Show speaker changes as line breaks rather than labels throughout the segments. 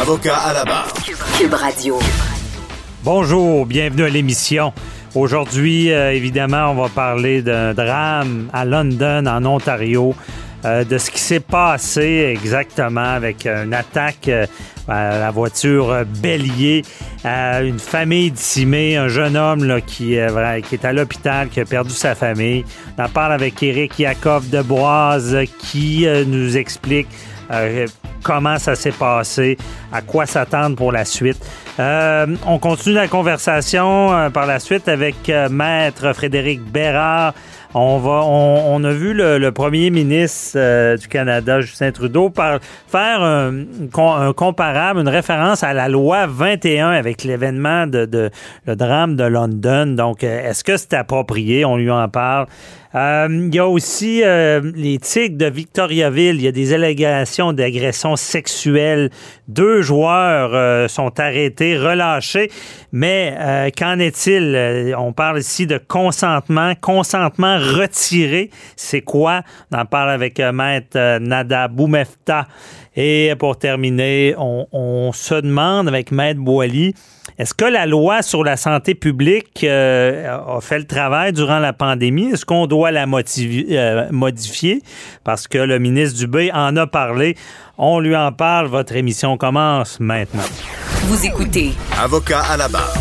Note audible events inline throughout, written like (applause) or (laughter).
Avocat à la barre.
Cube Radio.
Bonjour, bienvenue à l'émission. Aujourd'hui, euh, évidemment, on va parler d'un drame à London, en Ontario, euh, de ce qui s'est passé exactement avec une attaque euh, à la voiture bélier, à une famille décimée, un jeune homme là, qui, est, qui est à l'hôpital, qui a perdu sa famille. On en parle avec Éric Yakov de Boise qui nous explique comment ça s'est passé, à quoi s'attendre pour la suite? Euh, on continue la conversation euh, par la suite avec euh, Maître Frédéric Bérard. On, va, on, a vu le, premier ministre du Canada, Justin Trudeau, faire un, comparable, une référence à la loi 21 avec l'événement de, de, le drame de London. Donc, est-ce que c'est approprié? On lui en parle. Euh, il y a aussi euh, les Tigres de Victoriaville. Il y a des allégations d'agression sexuelle. Deux joueurs euh, sont arrêtés, relâchés. Mais qu'en est-il? On parle ici de consentement. Consentement retiré. C'est quoi? On en parle avec Maître Nada Boumefta. Et pour terminer, on, on se demande avec Maître Boily, est-ce que la loi sur la santé publique euh, a fait le travail durant la pandémie? Est-ce qu'on doit la euh, modifier? Parce que le ministre Dubé en a parlé. On lui en parle. Votre émission commence maintenant.
Vous écoutez.
Avocat à la barre.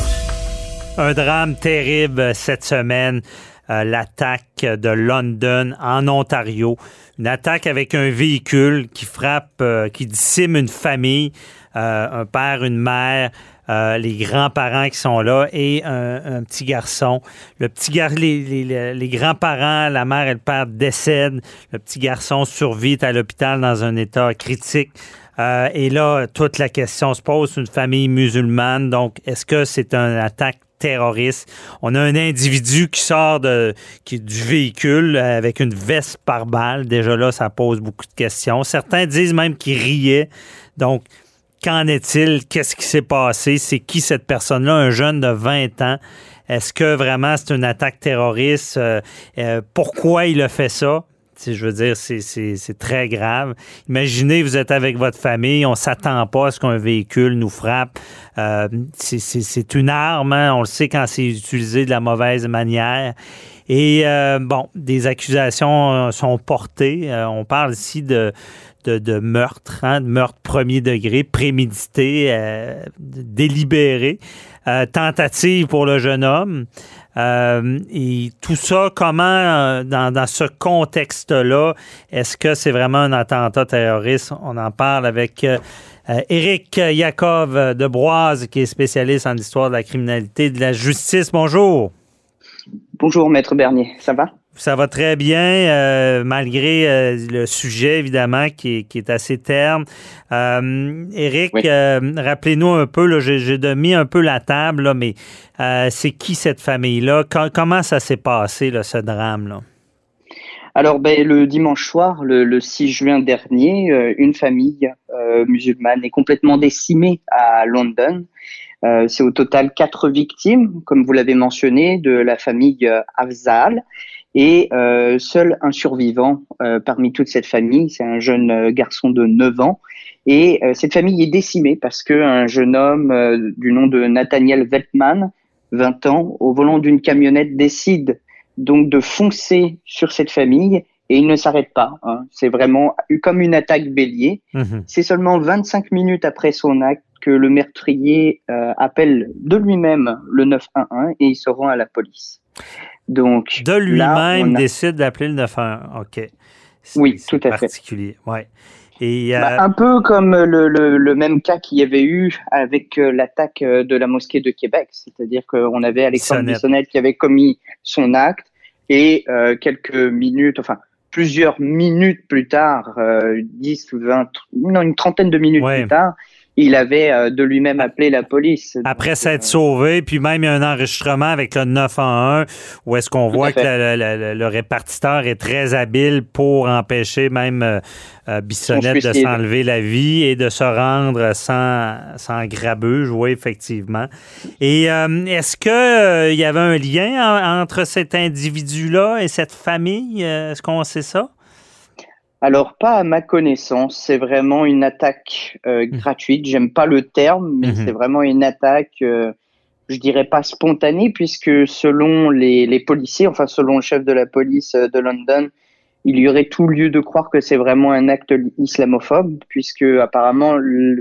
Un drame terrible cette semaine. Euh, l'attaque de London en Ontario. Une attaque avec un véhicule qui frappe, qui discime une famille, un père, une mère. Euh, les grands-parents qui sont là et un, petit garçon. Le petit gar les, les, grands-parents, la mère et le père décèdent. Le petit garçon survit à l'hôpital dans un état critique. Euh, et là, toute la question se pose, une famille musulmane, donc est-ce que c'est une attaque terroriste? On a un individu qui sort du véhicule avec une veste par balle. Déjà là, ça pose beaucoup de questions. Certains disent même qu'il riait. Donc, Qu'en est-il? Qu'est-ce qui s'est passé? C'est qui cette personne-là? Un jeune de 20 ans. Est-ce que vraiment c'est une attaque terroriste? Euh, euh, pourquoi il a fait ça? Je veux dire, c'est très grave. Imaginez, vous êtes avec votre famille, on s'attend pas à ce qu'un véhicule nous frappe. Euh, c'est une arme, hein. on le sait quand c'est utilisé de la mauvaise manière. Et bon, des accusations sont portées. on parle ici de, meurtre, hein, de meurtre premier degré, prémédité, euh, délibéré, euh, tentative pour le jeune homme. Euh, et tout ça, comment, dans, ce contexte-là, est-ce que c'est vraiment un attentat terroriste? On en parle avec Éric Yakov de Broise, qui est spécialiste en histoire de la criminalité et de la justice. Bonjour.
Bonjour, Maître Bernier. Ça va?
Ça va très bien, euh, malgré euh, le sujet, évidemment, qui est, assez terne. Euh, Éric, euh, rappelez-nous un peu, j'ai mis un peu la table, mais c'est qui cette famille-là? comment ça s'est passé, ce drame-là?
Alors, ben, le dimanche soir, le, le 6 juin dernier, une famille musulmane est complètement décimée à London. c'est au total quatre victimes, comme vous l'avez mentionné, de la famille Afzal et euh, seul un survivant euh, parmi toute cette famille, c'est un jeune euh, garçon de 9 ans. Et cette famille est décimée parce qu'un jeune homme du nom de Nathaniel Veltman, 20 ans, au volant d'une camionnette, décide donc de foncer sur cette famille Et il ne s'arrête pas. Hein. C'est vraiment comme une attaque bélier.
Mhm.
C'est seulement 25 minutes après son acte que le meurtrier euh, appelle de lui-même le 911 et il se rend à la police. Donc
De lui-même
a-
décide d'appeler le 911. OK.
Oui, tout à fait.
particulier. Ouais. Et, euh,
Bah, un peu comme le, le, le même cas qu'il y avait eu avec euh, l'attaque euh, de la mosquée de Québec, c'est-à-dire qu'on avait Alexandre
Bissonnette.
Qui avait commis son acte et euh, quelques minutes, enfin plusieurs minutes plus tard, euh, 10 ou 20, non, une trentaine de minutes
Ouais.
plus tard, il avait euh, de lui-même appelé la police.
Après
Donc,
s'être
euh,
sauvé, puis même il y a un enregistrement avec le 911 où est-ce qu'on voit que le, répartiteur est très habile pour empêcher même euh, euh, Bissonnette de s'enlever la vie et de se rendre sans, sans grabuge, oui, effectivement. Et euh, est-ce que euh, il y avait un lien en- entre cet individu-là et cette famille? Euh, Est-ce qu'on sait ça?
Alors, pas à ma connaissance, c'est vraiment une attaque euh, gratuite. J'aime pas le terme, mais
Mhm.
c'est vraiment une attaque, euh, je dirais pas spontanée, puisque selon les, les policiers, enfin selon le chef de la police euh, de London, il y aurait tout lieu de croire que c'est vraiment un acte islamophobe, puisque apparemment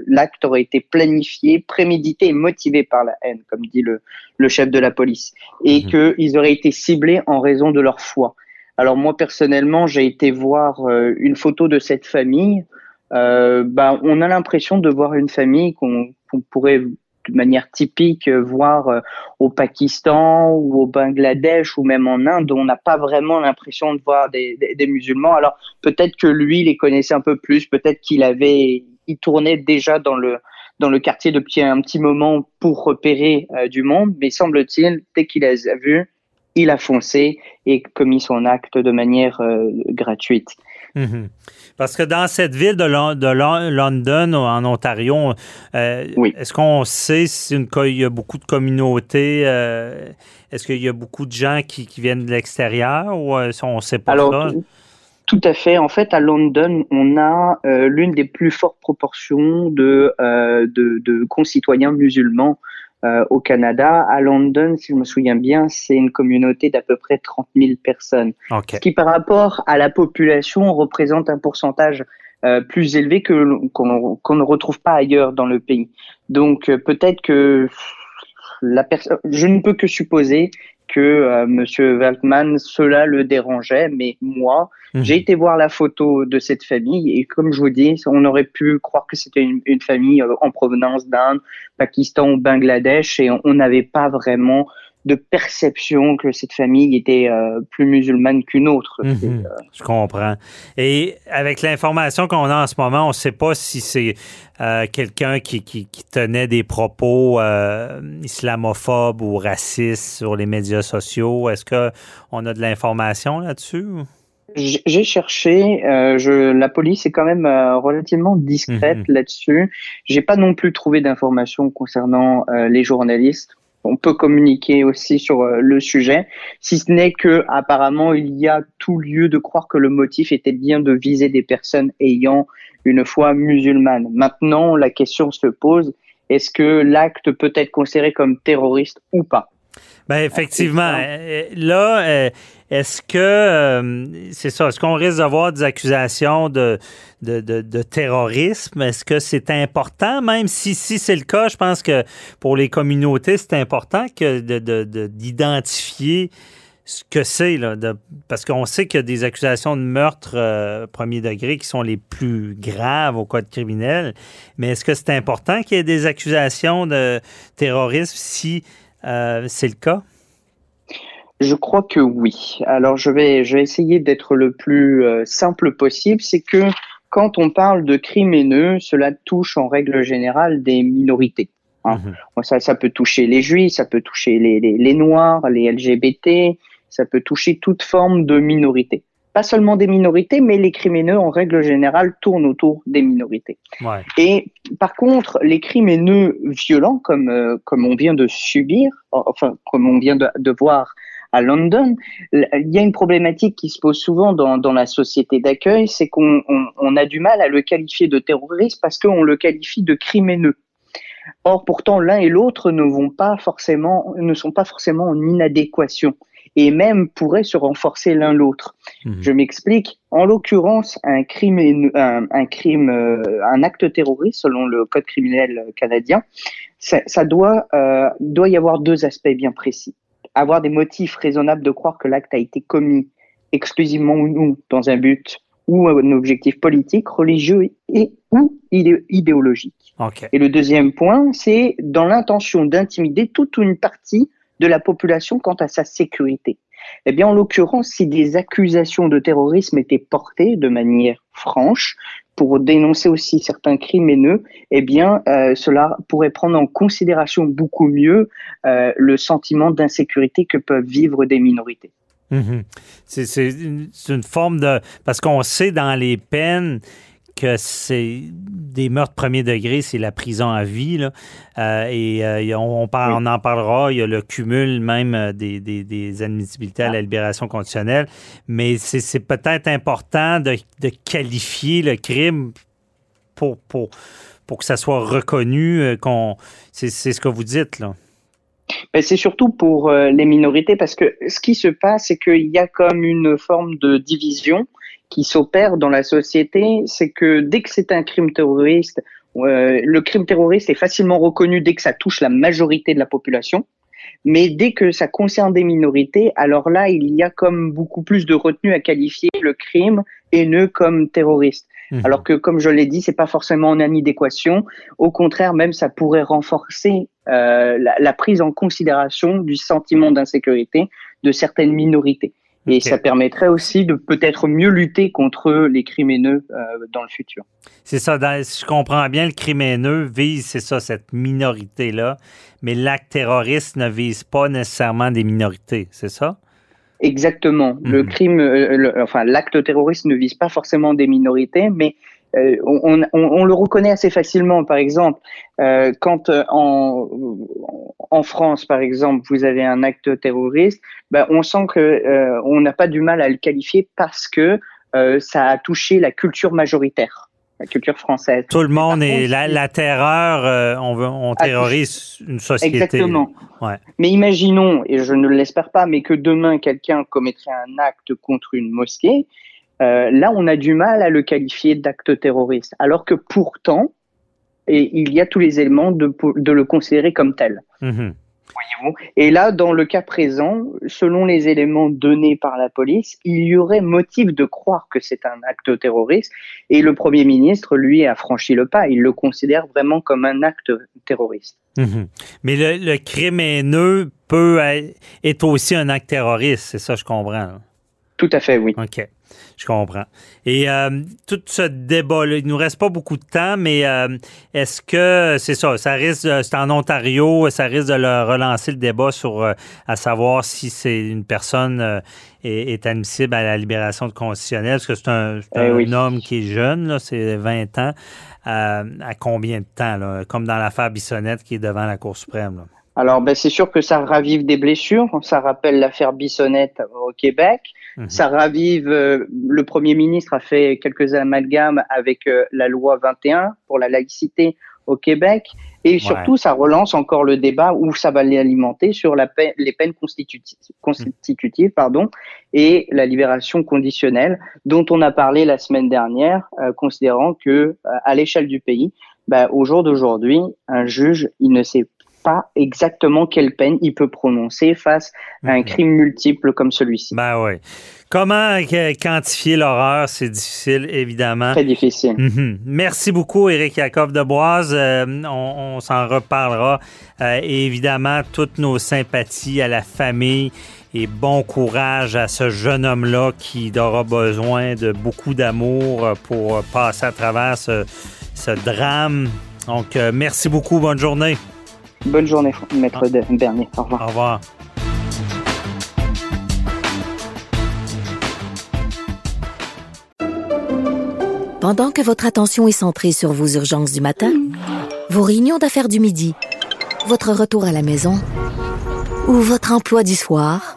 l'acte aurait été planifié, prémédité et motivé par la haine, comme dit le, le chef de la police, et
Mhm.
qu'ils auraient été ciblés en raison de leur foi. Alors moi personnellement, j'ai été voir euh, une photo de cette famille. Euh, bah, on a l'impression de voir une famille qu'on pourrait de manière typique voir euh, au Pakistan ou au Bangladesh ou même en Inde. On n'a pas vraiment l'impression de voir des, musulmans. Alors peut-être que lui les connaissait un peu plus. Peut-être qu'il avait, il tournait déjà dans le dans le quartier depuis un petit moment pour repérer du monde. Mais semble-t-il, dès qu'il les a vus, il a foncé et commis son acte de manière euh, gratuite.
Mhm. Parce que dans cette ville de, Lon- de Lon- London, en Ontario, euh,
Oui.
est-ce qu'on sait s'il y a beaucoup de communautés? euh, est-ce qu'il y a beaucoup de gens qui, qui viennent de l'extérieur ou euh, on ne sait pas
Alors,
ça?
tout- à fait. En fait, à London, on a euh, l'une des plus fortes proportions de, euh, de, de concitoyens musulmans euh, au Canada. À London, si je me souviens bien, c'est une communauté d'à peu près 30 000 personnes.
OK.
Ce qui, par rapport à la population, représente un pourcentage euh, plus élevé que qu'on qu'on ne retrouve pas ailleurs dans le pays. Donc, euh, peut-être que la personne, je ne peux que supposer que euh, Monsieur Waltman, cela le dérangeait, mais moi,
Mhm.
j'ai été voir la photo de cette famille et comme je vous dis, on aurait pu croire que c'était une, une famille euh, en provenance d'Inde, Pakistan ou Bangladesh et on on n'avait pas vraiment de perception que cette famille était euh, plus musulmane qu'une autre.
Mhm.
Euh,
Je comprends. Et avec l'information qu'on a en ce moment, on ne sait pas si c'est euh, quelqu'un qui, qui- qui tenait des propos euh, islamophobes ou racistes sur les médias sociaux. Est-ce qu'on a de l'information là-dessus?
J'ai cherché, euh, je, la police est quand même euh, relativement discrète
Mhm.
là-dessus. J'ai pas non plus trouvé d'informations concernant euh, les journalistes. On peut communiquer aussi sur euh, le sujet, si ce n'est que apparemment il y a tout lieu de croire que le motif était bien de viser des personnes ayant une foi musulmane. Maintenant, la question se pose est-ce que l'acte peut être considéré comme terroriste ou pas?
Ben effectivement.
c'est ça.
Euh, Là, euh, est-ce que euh, c'est ça? Est-ce qu'on risque d'avoir des accusations de, de, de- de terrorisme? Est-ce que c'est important? Même si, si c'est le cas, je pense que pour les communautés, c'est important que de, de- de- d'identifier ce que c'est, là, de- parce qu'on sait qu'il y a des accusations de meurtre euh, premier degré qui sont les plus graves au code criminel. Mais est-ce que c'est important qu'il y ait des accusations de terrorisme si euh, c'est le cas?
Je crois que oui. Alors je vais, je vais essayer d'être le plus euh, simple possible. C'est que quand on parle de crimes haineux, cela touche en règle générale des minorités. hein.
Mhm.
Ça, ça peut toucher les juifs, ça peut toucher les, les, les noirs, les LGBT, ça peut toucher toute forme de minorité. Pas seulement des minorités, mais les crimes haineux en règle générale tournent autour des minorités.
Ouais.
Et par contre, les crimes haineux violents, comme, euh, comme on vient de subir, enfin, comme on vient de, de voir à London, il y a une problématique qui se pose souvent dans, dans la société d'accueil, c'est qu'on on, on a du mal à le qualifier de terroriste parce qu'on le qualifie de crime haineux. Or, pourtant, l'un et l'autre ne vont pas forcément, ne sont pas forcément en inadéquation. Et même pourraient se renforcer l'un l'autre.
Mhm.
Je m'explique. En l'occurrence, un crime, un, un crime, euh, un acte terroriste, selon le code criminel canadien, ça, ça doit, euh, doit y avoir deux aspects bien précis. Avoir des motifs raisonnables de croire que l'acte a été commis exclusivement ou non dans un but ou un objectif politique, religieux et ou idé- idéologique. Et le deuxième point, c'est dans l'intention d'intimider toute une partie de la population quant à sa sécurité. Eh bien, en l'occurrence, si des accusations de terrorisme étaient portées de manière franche pour dénoncer aussi certains crimes haineux, eh bien, euh, cela pourrait prendre en considération beaucoup mieux euh, le sentiment d'insécurité que peuvent vivre des minorités.
Mhm. C'est une forme de... Parce qu'on sait dans les peines que c'est des meurtres premier degré, c'est la prison à vie. Là. Euh, et euh, on, parle- on en parlera, il y a le cumul même euh, des, des, des admissibilités à la libération conditionnelle. Mais c'est peut-être important de, de qualifier le crime pour, pour, pour que ça soit reconnu. qu'on C'est ce que vous dites, là.
C'est surtout pour les minorités parce que ce qui se passe, c'est qu'il y a comme une forme de division qui s'opère dans la société. C'est que dès que c'est un crime terroriste, euh, le crime terroriste est facilement reconnu dès que ça touche la majorité de la population. Mais dès que ça concerne des minorités, alors là, il y a comme beaucoup plus de retenue à qualifier le crime haineux comme terroriste.
Mhm.
Alors que, comme je l'ai dit, c'est pas forcément en adéquation. Au contraire, même ça pourrait renforcer euh, la, la prise en considération du sentiment d'insécurité de certaines minorités. Et ça permettrait aussi de peut-être mieux lutter contre les crimes haineux euh, dans le futur.
C'est ça, dans- si je comprends bien, le crime haineux vise, c'est ça, cette minorité-là, mais l'acte terroriste ne vise pas nécessairement des minorités, c'est ça?
Exactement. Le
Mhm.
crime, euh, le- enfin l'acte terroriste ne vise pas forcément des minorités, mais euh, on, on- on le reconnaît assez facilement. Par exemple, euh, quand euh, en, en France, par exemple, vous avez un acte terroriste, ben, on sent que euh, on n'a pas du mal à le qualifier parce que ça a touché la culture majoritaire, la culture française.
Tout le monde
par
est
contre,
la, terreur, on, veut, on
Ah,
terrorise une société.
Exactement.
Ouais.
Mais imaginons, et je ne l'espère pas, mais que demain quelqu'un commettrait un acte contre une mosquée, euh, là on a du mal à le qualifier d'acte terroriste, alors que pourtant, et il y a tous les éléments de, de le considérer comme tel. Voyez-vous. Et là, dans le cas présent, selon les éléments donnés par la police, il y aurait motif de croire que c'est un acte terroriste. Et le Premier ministre, lui, a franchi le pas. Il le considère vraiment comme un acte terroriste.
Mhm. Mais le, le crime haineux peut être, aussi un acte terroriste, c'est ça, je comprends.
Tout à fait, oui.
OK. Je comprends. Et euh, tout ce débat-là, il nous reste pas beaucoup de temps, mais euh, est-ce que c'est ça, ça risque, c'est en Ontario, ça risque de le relancer le débat sur euh, à savoir si c'est une personne est, est admissible à la libération de conditionnelle, parce que c'est un,
Eh
un
oui.
homme qui est jeune, là, c'est 20 ans. À combien de temps, là? Comme dans l'affaire Bissonnette qui est devant la Cour suprême. là.
Alors, ben, c'est sûr que ça ravive des blessures. Ça rappelle l'affaire Bissonnette au Québec.
Mhm.
Ça ravive. euh, le Premier ministre a fait quelques amalgames avec euh, la loi 21 pour la laïcité au Québec. Et surtout, ça relance encore le débat où ça va l'alimenter sur la peine- les peines constitutives, constitutives pardon, et la libération conditionnelle, dont on a parlé la semaine dernière, euh, considérant que euh, à l'échelle du pays, bah, au jour d'aujourd'hui, un juge, il ne sait pas exactement quelle peine il peut prononcer face à un
Mhm.
crime multiple comme celui-ci.
Ben oui. Comment euh, quantifier l'horreur? C'est difficile, évidemment.
Très difficile.
Mhm. Merci beaucoup, Éric Jacob de Boise. Euh, on on s'en reparlera. Euh, et évidemment, toutes nos sympathies à la famille et bon courage à ce jeune homme-là qui aura besoin de beaucoup d'amour pour passer à travers ce, ce drame. Donc, euh, merci beaucoup. Bonne journée.
Bonne journée, maître De- Bernier. Au revoir.
Au revoir.
Pendant que votre attention est centrée sur vos urgences du matin, vos réunions d'affaires du midi, votre retour à la maison ou votre emploi du soir,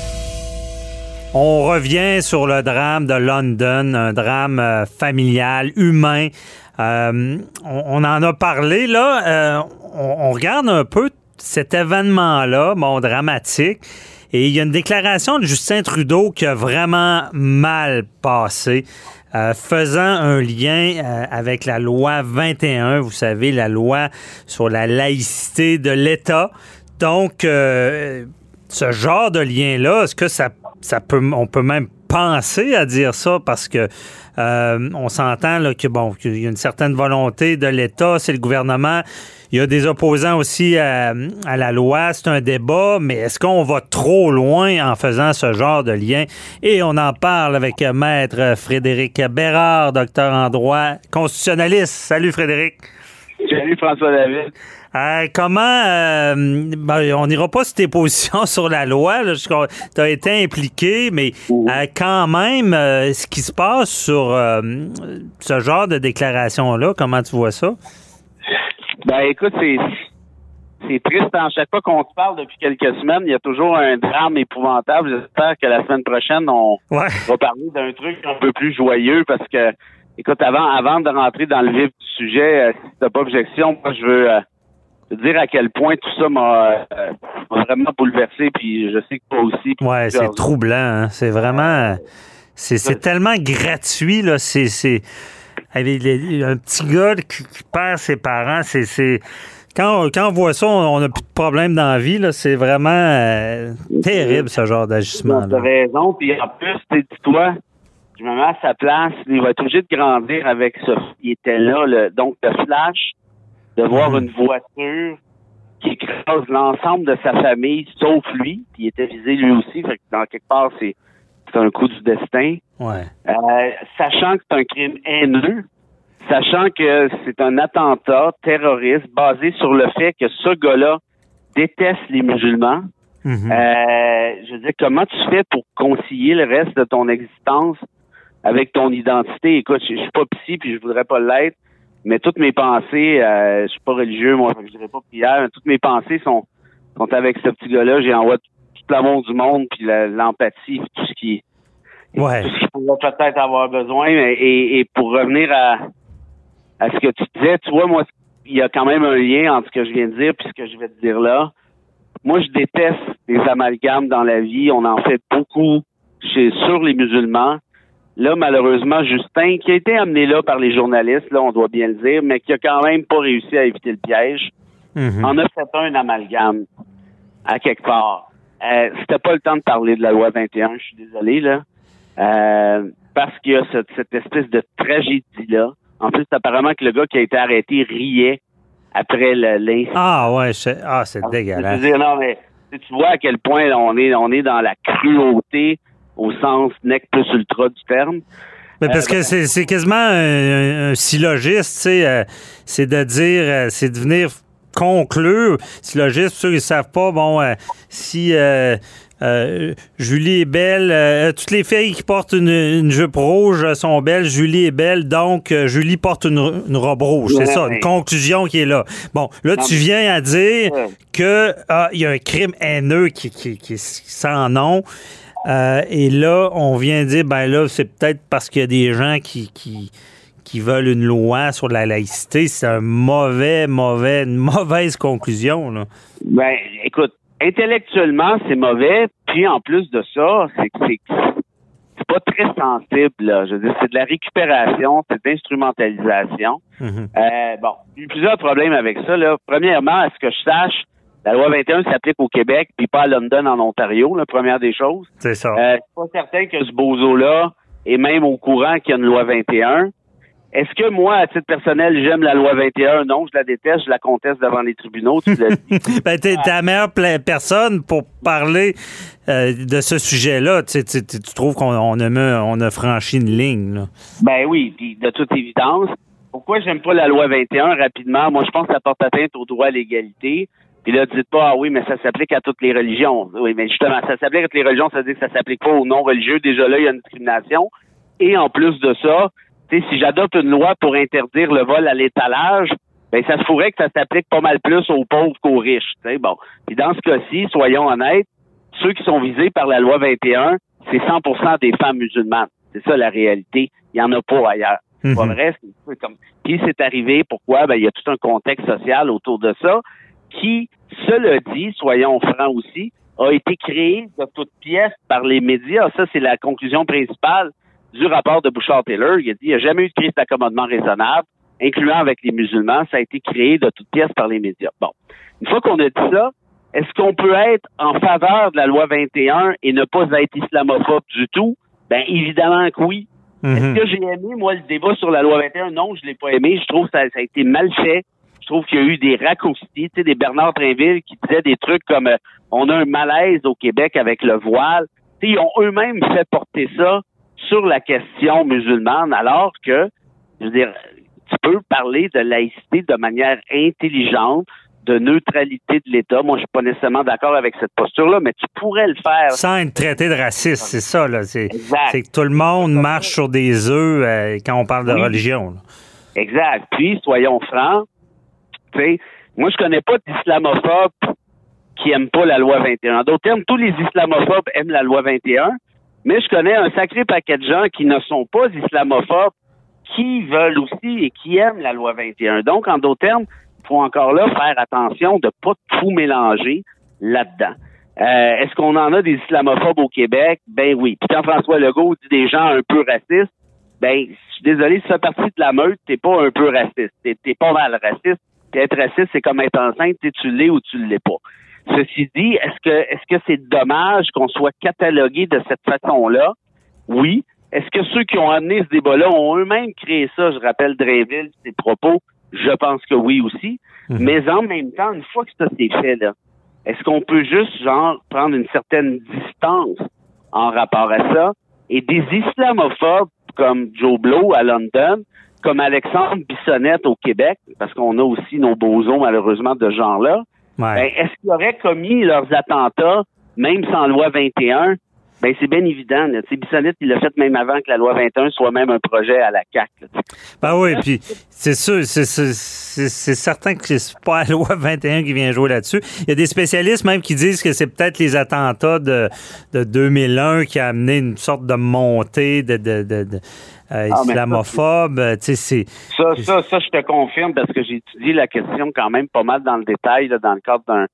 On revient sur le drame de London, un drame euh, familial, humain. Euh, on, en a parlé, là. Euh, on, regarde un peu cet événement-là, bon, dramatique. Et il y a une déclaration de Justin Trudeau qui a vraiment mal passé, faisant un lien avec la loi 21, vous savez, la loi sur la laïcité de l'État. Donc, ce genre de lien-là, est-ce que ça, ça peut, on peut même penser à dire ça parce que euh, on s'entend là, que bon, qu'il y a une certaine volonté de l'État, c'est le gouvernement. Il y a des opposants aussi à, à la loi, c'est un débat, mais est-ce qu'on va trop loin en faisant ce genre de lien? Et on en parle avec Maître Frédéric Bérard, docteur en droit constitutionnaliste. Salut Frédéric.
Salut François David.
Euh, comment euh, ben, on n'ira pas sur tes positions (laughs) sur la loi, tu as été impliqué, mais euh, quand même, euh, ce qui se passe sur euh, ce genre de déclaration-là, comment tu vois ça?
Ben écoute, c'est c'est triste. À chaque fois qu'on se parle depuis quelques semaines, il y a toujours un drame épouvantable. J'espère que la semaine prochaine, on
Ouais.
va parler d'un truc un peu plus joyeux parce que, écoute, avant, avant de rentrer dans le vif du sujet, si t'as pas objection, moi je veux euh, dire à quel point tout ça m'a euh, vraiment bouleversé. Puis je sais que toi aussi.
Ouais, c'est troublant. hein. C'est vraiment. C'est tellement gratuit, là. C'est. un petit gars qui, qui perd ses parents, c'est. c'est- Quand, quand on voit ça, on n'a plus de problème dans la vie, là. C'est vraiment euh, terrible, ce genre d'agissement.
T'as raison. Puis en plus, tu dis-toi, je me mets à sa place. Il va être obligé de grandir avec ce qui était là. Le, donc, le flash de voir
Mhm.
une voiture qui écrase l'ensemble de sa famille, sauf lui. Il était visé lui aussi. Fait que dans quelque part, c'est c'est un coup du destin.
Ouais.
Euh, sachant que c'est un crime haineux, sachant que c'est un attentat terroriste basé sur le fait que ce gars-là déteste les musulmans.
Mhm.
Euh, je veux dire, comment tu fais pour concilier le reste de ton existence avec ton identité? Écoute, je, je suis pas psy puis je voudrais pas l'être, mais toutes mes pensées, euh, je suis pas religieux, moi, je dirais pas prière, mais toutes mes pensées sont, sont avec ce petit gars-là. J'ai envoyé tout l'amour du monde puis l'empathie, puis tout ce qui
Ouais.
tout ce qu'il pourrait peut-être avoir besoin. mais- Et, et pour revenir à, à ce que tu disais, tu vois, moi, il y a quand même un lien entre ce que je viens de dire et ce que je vais te dire là. Moi, je déteste les amalgames dans la vie. On en fait beaucoup chez, sur les musulmans. Là, malheureusement, Justin, qui a été amené là par les journalistes, là, on doit bien le dire, mais qui a quand même pas réussi à éviter le piège,
Mhm.
en a fait un amalgame à quelque part. Euh, C'était pas le temps de parler de la loi 21, je suis désolé, là. Euh, parce qu'il y a cette, cette espèce de tragédie-là. En plus, apparemment que le gars qui a été arrêté riait après l'incident.
Ah, ouais. c'est- Ah, c'est
Je veux
dégueulasse.
dire, non, mais tu vois à quel point là, on est, on est dans la cruauté au sens nec plus ultra du terme.
Mais parce
Euh,
que c'est c'est quasiment un, un syllogiste, euh, c'est de dire, euh, c'est de venir conclure. Syllogiste, ceux qui ne savent pas, bon, euh, si Julie est belle, toutes les filles qui portent une, une jupe rouge sont belles, Julie est belle, donc Julie porte une, une robe rouge. C'est ça, une conclusion qui est là. Bon, là,
Non,
tu viens à dire
Ouais.
que ah, y a un crime haineux qui, qui, qui, qui sans nom. Euh, et là, on vient dire, ben là, c'est peut-être parce qu'il y a des gens qui, qui, qui veulent une loi sur la laïcité. C'est un mauvais, mauvais, une mauvaise conclusion. Là.
Ben, écoute, intellectuellement, c'est mauvais. Puis en plus de ça, c'est que c'est pas très sensible. Là. Je veux dire, c'est de la récupération, c'est de l'instrumentalisation.
Mhm.
Euh, bon, il y a eu plusieurs problèmes avec ça. Là. Premièrement, à ce que je sache, la loi 21 s'applique au Québec, puis pas à London, en Ontario, la première des choses.
C'est ça.
Euh, c'est pas certain que ce bozo-là est même au courant qu'il y a une loi 21. Est-ce que moi, à titre personnel, j'aime la loi 21? Non, je la déteste, je la conteste devant les tribunaux. Tu l'as dit. (laughs)
ben, t'es la meilleure personne pour parler euh, de ce sujet-là. Tu, tu- tu- tu trouves qu'on on a, on a franchi une ligne. Là.
Ben oui, puis de toute évidence. Pourquoi j'aime pas la loi 21 rapidement? Moi, je pense que ça porte atteinte au droit à l'égalité. Puis là, dites pas, ah oui, mais ça s'applique à toutes les religions. Oui, mais justement, ça s'applique à toutes les religions, ça veut dire que ça s'applique pas aux non-religieux. Déjà là, il y a une discrimination. Et en plus de ça, tu sais, si j'adopte une loi pour interdire le vol à l'étalage, ben ça se pourrait que ça s'applique pas mal plus aux pauvres qu'aux riches. tu sais. Bon. Puis dans ce cas-ci, soyons honnêtes, ceux qui sont visés par la loi 21, c'est 100% des femmes musulmanes. C'est ça la réalité. Il y en a pas ailleurs. C'est pas
Mhm.
vrai. C'est comme. Puis c'est arrivé. Pourquoi? Ben il y a tout un contexte social autour de ça qui, cela dit, soyons francs aussi, a été créé de toutes pièces par les médias. Ça, c'est la conclusion principale du rapport de Bouchard-Taylor. Il a dit il n'y a jamais eu de crise d'accommodement raisonnable, incluant avec les musulmans. Ça a été créé de toutes pièces par les médias. Bon. Une fois qu'on a dit ça, est-ce qu'on peut être en faveur de la loi 21 et ne pas être islamophobe du tout? Ben évidemment que oui. Est-ce
Mhm.
que j'ai aimé, moi, le débat sur la loi 21? Non, je l'ai pas aimé. Je trouve que ça, ça a été mal fait. Je trouve qu'il y a eu des raccourcis, tu sais, des Bernard Trinville qui disaient des trucs comme euh, on a un malaise au Québec avec le voile. Tu sais, ils ont eux-mêmes fait porter ça sur la question musulmane, alors que, je veux dire, tu peux parler de laïcité de manière intelligente, de neutralité de l'État. Moi, je suis pas nécessairement d'accord avec cette posture-là, mais tu pourrais le faire.
Sans être traité de raciste, c'est ça. là. C'est
Exact.
c'est que tout le monde marche sur des œufs euh, quand on parle de
Oui.
religion. là.
Exact. Puis, soyons francs, moi, je connais pas d'islamophobes qui aiment pas la loi 21. En d'autres termes, tous les islamophobes aiment la loi 21, mais je connais un sacré paquet de gens qui ne sont pas islamophobes, qui veulent aussi et qui aiment la loi 21. Donc, en d'autres termes, il faut encore là faire attention de pas tout mélanger là-dedans. Euh, Est-ce qu'on en a des islamophobes au Québec? Ben oui. Puis quand François Legault dit des gens un peu racistes, ben, je suis désolé, si tu fais partie de la meute, t'es pas un peu raciste. T'es pas mal raciste. Être raciste, c'est comme être enceinte, tu l'es ou tu l'es pas. Ceci dit, est-ce que est-ce que c'est dommage qu'on soit catalogué de cette façon-là? Oui. Est-ce que ceux qui ont amené ce débat-là ont eux-mêmes créé ça? Je rappelle Drainville, ses propos. Je pense que oui aussi. Mais en même temps, une fois que ça s'est fait, là, est-ce qu'on peut juste, genre, prendre une certaine distance en rapport à ça? Et des islamophobes comme Joe Blow à London, comme Alexandre Bissonnette au Québec, parce qu'on a aussi nos bosons, malheureusement, de ce genre-là,
Ouais.
ben, est-ce qu'ils auraient commis leurs attentats, même sans loi 21? Ben, c'est bien évident. Là. Bissonnette, il l'a fait même avant que la loi 21 soit même un projet à la sais.
Ben oui, puis c'est sûr, c'est- certain que c'est pas la loi 21 qui vient jouer là-dessus. Il y a des spécialistes même qui disent que c'est peut-être les attentats de, de 2001 qui a amené une sorte de montée de, de, de- de, euh,
Ah, mais ça,
islamophobe. Euh, c'est
Ça, ça, ça, je te confirme parce que j'ai étudié la question quand même pas mal dans le détail là, dans le cadre d'un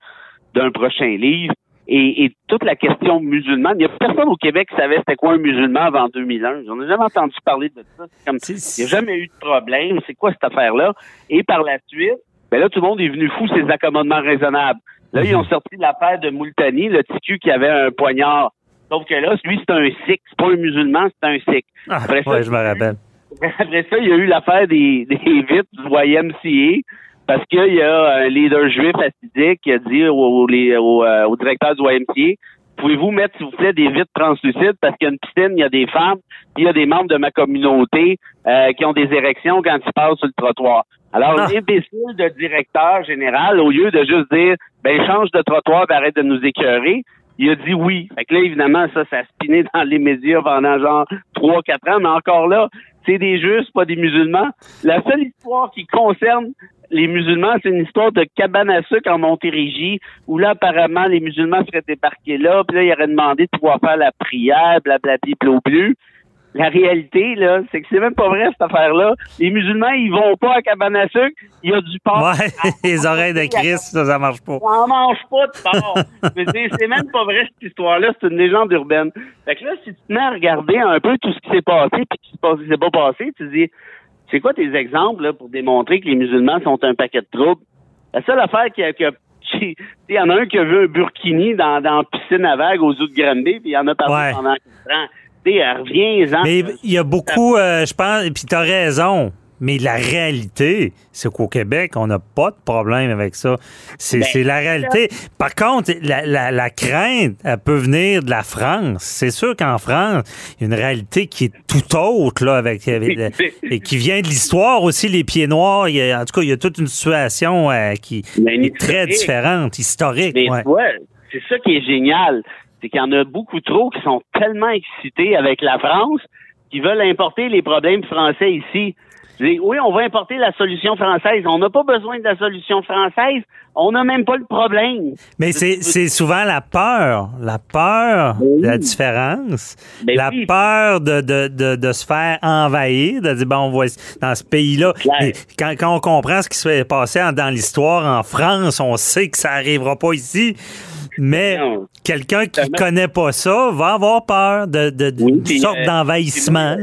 d'un prochain livre. Et, et toute la question musulmane, il n'y a personne au Québec qui savait c'était quoi un musulman avant 2001. J'en ai jamais entendu parler de ça. Comme il n'y a jamais eu de problème. C'est quoi cette affaire-là? Et par la suite, ben là, tout le monde est venu fou ces accommodements raisonnables. Là, ils ont sorti l'affaire de Moultani, le ticu qui avait un poignard. Sauf que là, lui, c'est un sikh. C'est pas un musulman, c'est un sikh.
Ah,
Après ça,
je me rappelle. (laughs)
après ça, il y a eu l'affaire des, des vitres du YMCA parce qu'il y a un leader juif assidique qui a dit au, au- au, euh, au directeur du YMCA Pouvez-vous mettre, s'il vous plaît, des vitres translucides? Parce qu'il y a une piscine, il y a des femmes, puis il y a des membres de ma communauté euh, qui ont des érections quand ils passent sur le trottoir. Alors,
Ah.
l'imbécile de directeur général, au lieu de juste dire ben change de trottoir, ben, arrête de nous écœurer, il a dit oui. Fait que là, évidemment, ça, ça a spiné dans les médias pendant genre trois, quatre ans, mais encore là, c'est des Juifs, pas des musulmans. La seule histoire qui concerne les musulmans, c'est une histoire de cabane à sucre en Montérégie, où là, apparemment, les musulmans seraient débarqués là, puis là, ils auraient demandé de pouvoir faire la prière, blablabli, bleu La réalité, là, c'est que c'est même pas vrai, cette affaire-là. Les musulmans, ils vont pas à cabane à sucre, il y a du porc.
Ouais, (laughs) les oreilles de Christ, ça, ça marche pas.
On mange pas de porc. C'est même pas vrai cette histoire-là, c'est une légende urbaine. Fait que là, si tu te mets à regarder un peu tout ce qui s'est passé puis qui s'est pas passé, tu dis, c'est quoi tes exemples là, pour démontrer que les musulmans sont un paquet de troubles? La seule affaire qui a, qui a- (laughs) il y en a un qui a vu un burkini dans, dans la piscine à vagues aux zoo de Granby, puis il en a parlé
Ouais.
pendant quatre ans. Tu sais, reviens-en.
Mais il y a beaucoup, euh, je pense, et puis t'as raison. Mais la réalité, c'est qu'au Québec, on n'a pas de problème avec ça. C'est c'est la réalité. Par contre, la, la- la crainte, elle peut venir de la France. C'est sûr qu'en France, il y a une réalité qui est tout autre, là, avec, avec- et qui vient de l'histoire aussi, les pieds noirs. Il y a- en tout cas, il y a toute une situation euh, qui est très différente, historique. Ouais.
ouais, c'est ça qui est génial. C'est qu'il y en a beaucoup trop qui sont tellement excités avec la France qui veulent importer les problèmes français ici. Oui, on va importer la solution française. On n'a pas besoin de la solution française. On n'a même pas le problème.
Mais c'est souvent la peur, la peur de la différence,
Ben
la
oui.
peur de, de, de, de se faire envahir, de dire, bon, on va, dans ce pays-là, quand, quand on comprend ce qui se en- dans l'histoire en France, on sait que ça arrivera pas ici. Mais quelqu'un qui
Exactement.
connaît pas ça va avoir peur de, de,
Oui,
sorte
euh,
d'envahissement.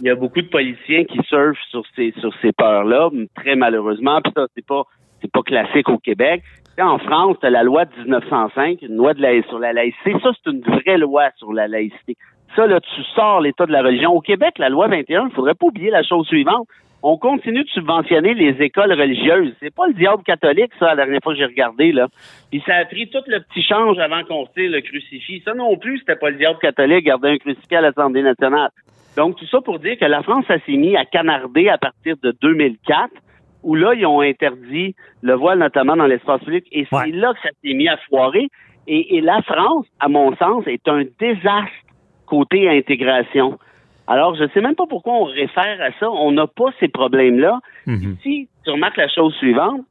Il y a beaucoup de politiciens qui surfent sur ces sur ces peurs-là, très malheureusement. Puis ça, c'est pas pas classique au Québec. En France, t'as la loi de 1905, une loi de la, sur la laïcité. Ça, c'est une vraie loi sur la laïcité. Ça, là, tu sors l'état de la religion. Au Québec, la loi 21, il faudrait pas oublier la chose suivante. On continue de subventionner les écoles religieuses. C'est pas le diable catholique, ça, la dernière fois que j'ai regardé, là. Puis ça a pris tout le petit change avant qu'on tire le crucifix. Ça non plus, c'était pas le diable catholique, garder un crucifix à l'Assemblée nationale. Donc, tout ça pour dire que la France, ça s'est mis à canarder à partir de 2004, où là, ils ont interdit le voile, notamment dans l'espace public, et c'est là que ça s'est mis à foirer. Et, et la France, à mon sens, est un désastre côté intégration. Alors, je sais même pas pourquoi on réfère à ça. On n'a pas ces problèmes-là.
Mhm.
Si tu remarques la chose suivante,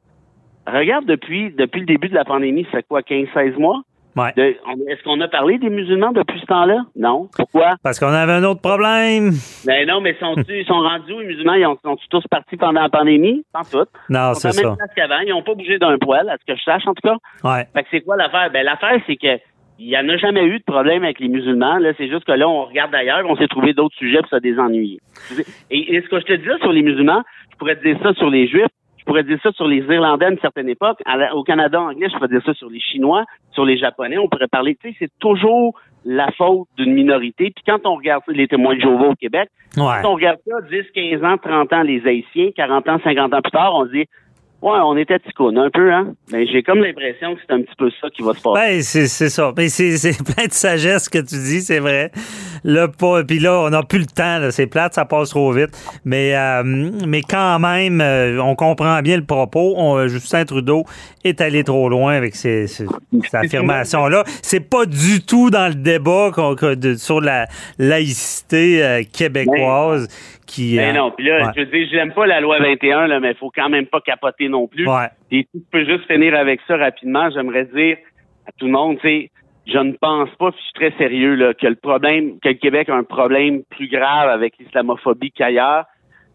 regarde depuis, depuis le début de la pandémie, ça fait quoi, 15-16 mois?
Ouais.
Est-ce qu'on a parlé des musulmans depuis ce temps-là? Non. Pourquoi?
Parce qu'on avait un autre problème.
Ben non, mais sont ils sont rendus où, les musulmans? Ils ont- sont tous partis pendant la pandémie? Sans tout.
Non,
Ils
c'est ça.
Ils n'ont pas bougé d'un poil, à ce que je sache, en tout cas.
Ouais.
Fait que c'est quoi l'affaire? Ben, l'affaire, c'est que il y en a jamais eu de problème avec les musulmans. Là, c'est juste que là, on regarde ailleurs, on s'est trouvé d'autres sujets pour se désennuyer. Et, et ce que je te dis là sur les musulmans, je pourrais te dire ça sur les juifs, je pourrais dire ça sur les Irlandais à une certaine époque. La- au Canada anglais, je pourrais dire ça sur les Chinois, sur les Japonais. On pourrait parler, tu sais, c'est toujours la faute d'une minorité. Puis quand on regarde les témoins de Jéhovah au Québec,
Ouais.
quand on regarde ça, 10, 15 ans, 30 ans, les Haïtiens, 40 ans, 50 ans plus tard, on se dit, ouais, on était ticoun un peu, hein. Mais j'ai comme l'impression que c'est un petit peu ça qui va se passer.
Ben, c'est c'est ça. Mais c'est c'est (laughs) plein de sagesse que tu dis, c'est vrai. Là, pas, puis là, on n'a plus le temps. là. C'est plate, ça passe trop vite. Mais, euh, mais quand même, euh, on comprend bien le propos. On- Justin Trudeau est allé trop loin avec ces, ces- cette affirmation-là. C'est pas du tout dans le débat qu'on- que de- sur la laïcité euh, québécoise qui.
Ben
euh,
non, puis là,
ouais.
je veux dire, j'aime pas la loi 21, là, mais il faut quand même pas capoter non plus.
Ouais.
Et si tu peux juste finir avec ça rapidement, j'aimerais dire à tout le monde, tu sais, je ne pense pas, puis je suis très sérieux, là, que le problème, que le Québec a un problème plus grave avec l'islamophobie qu'ailleurs.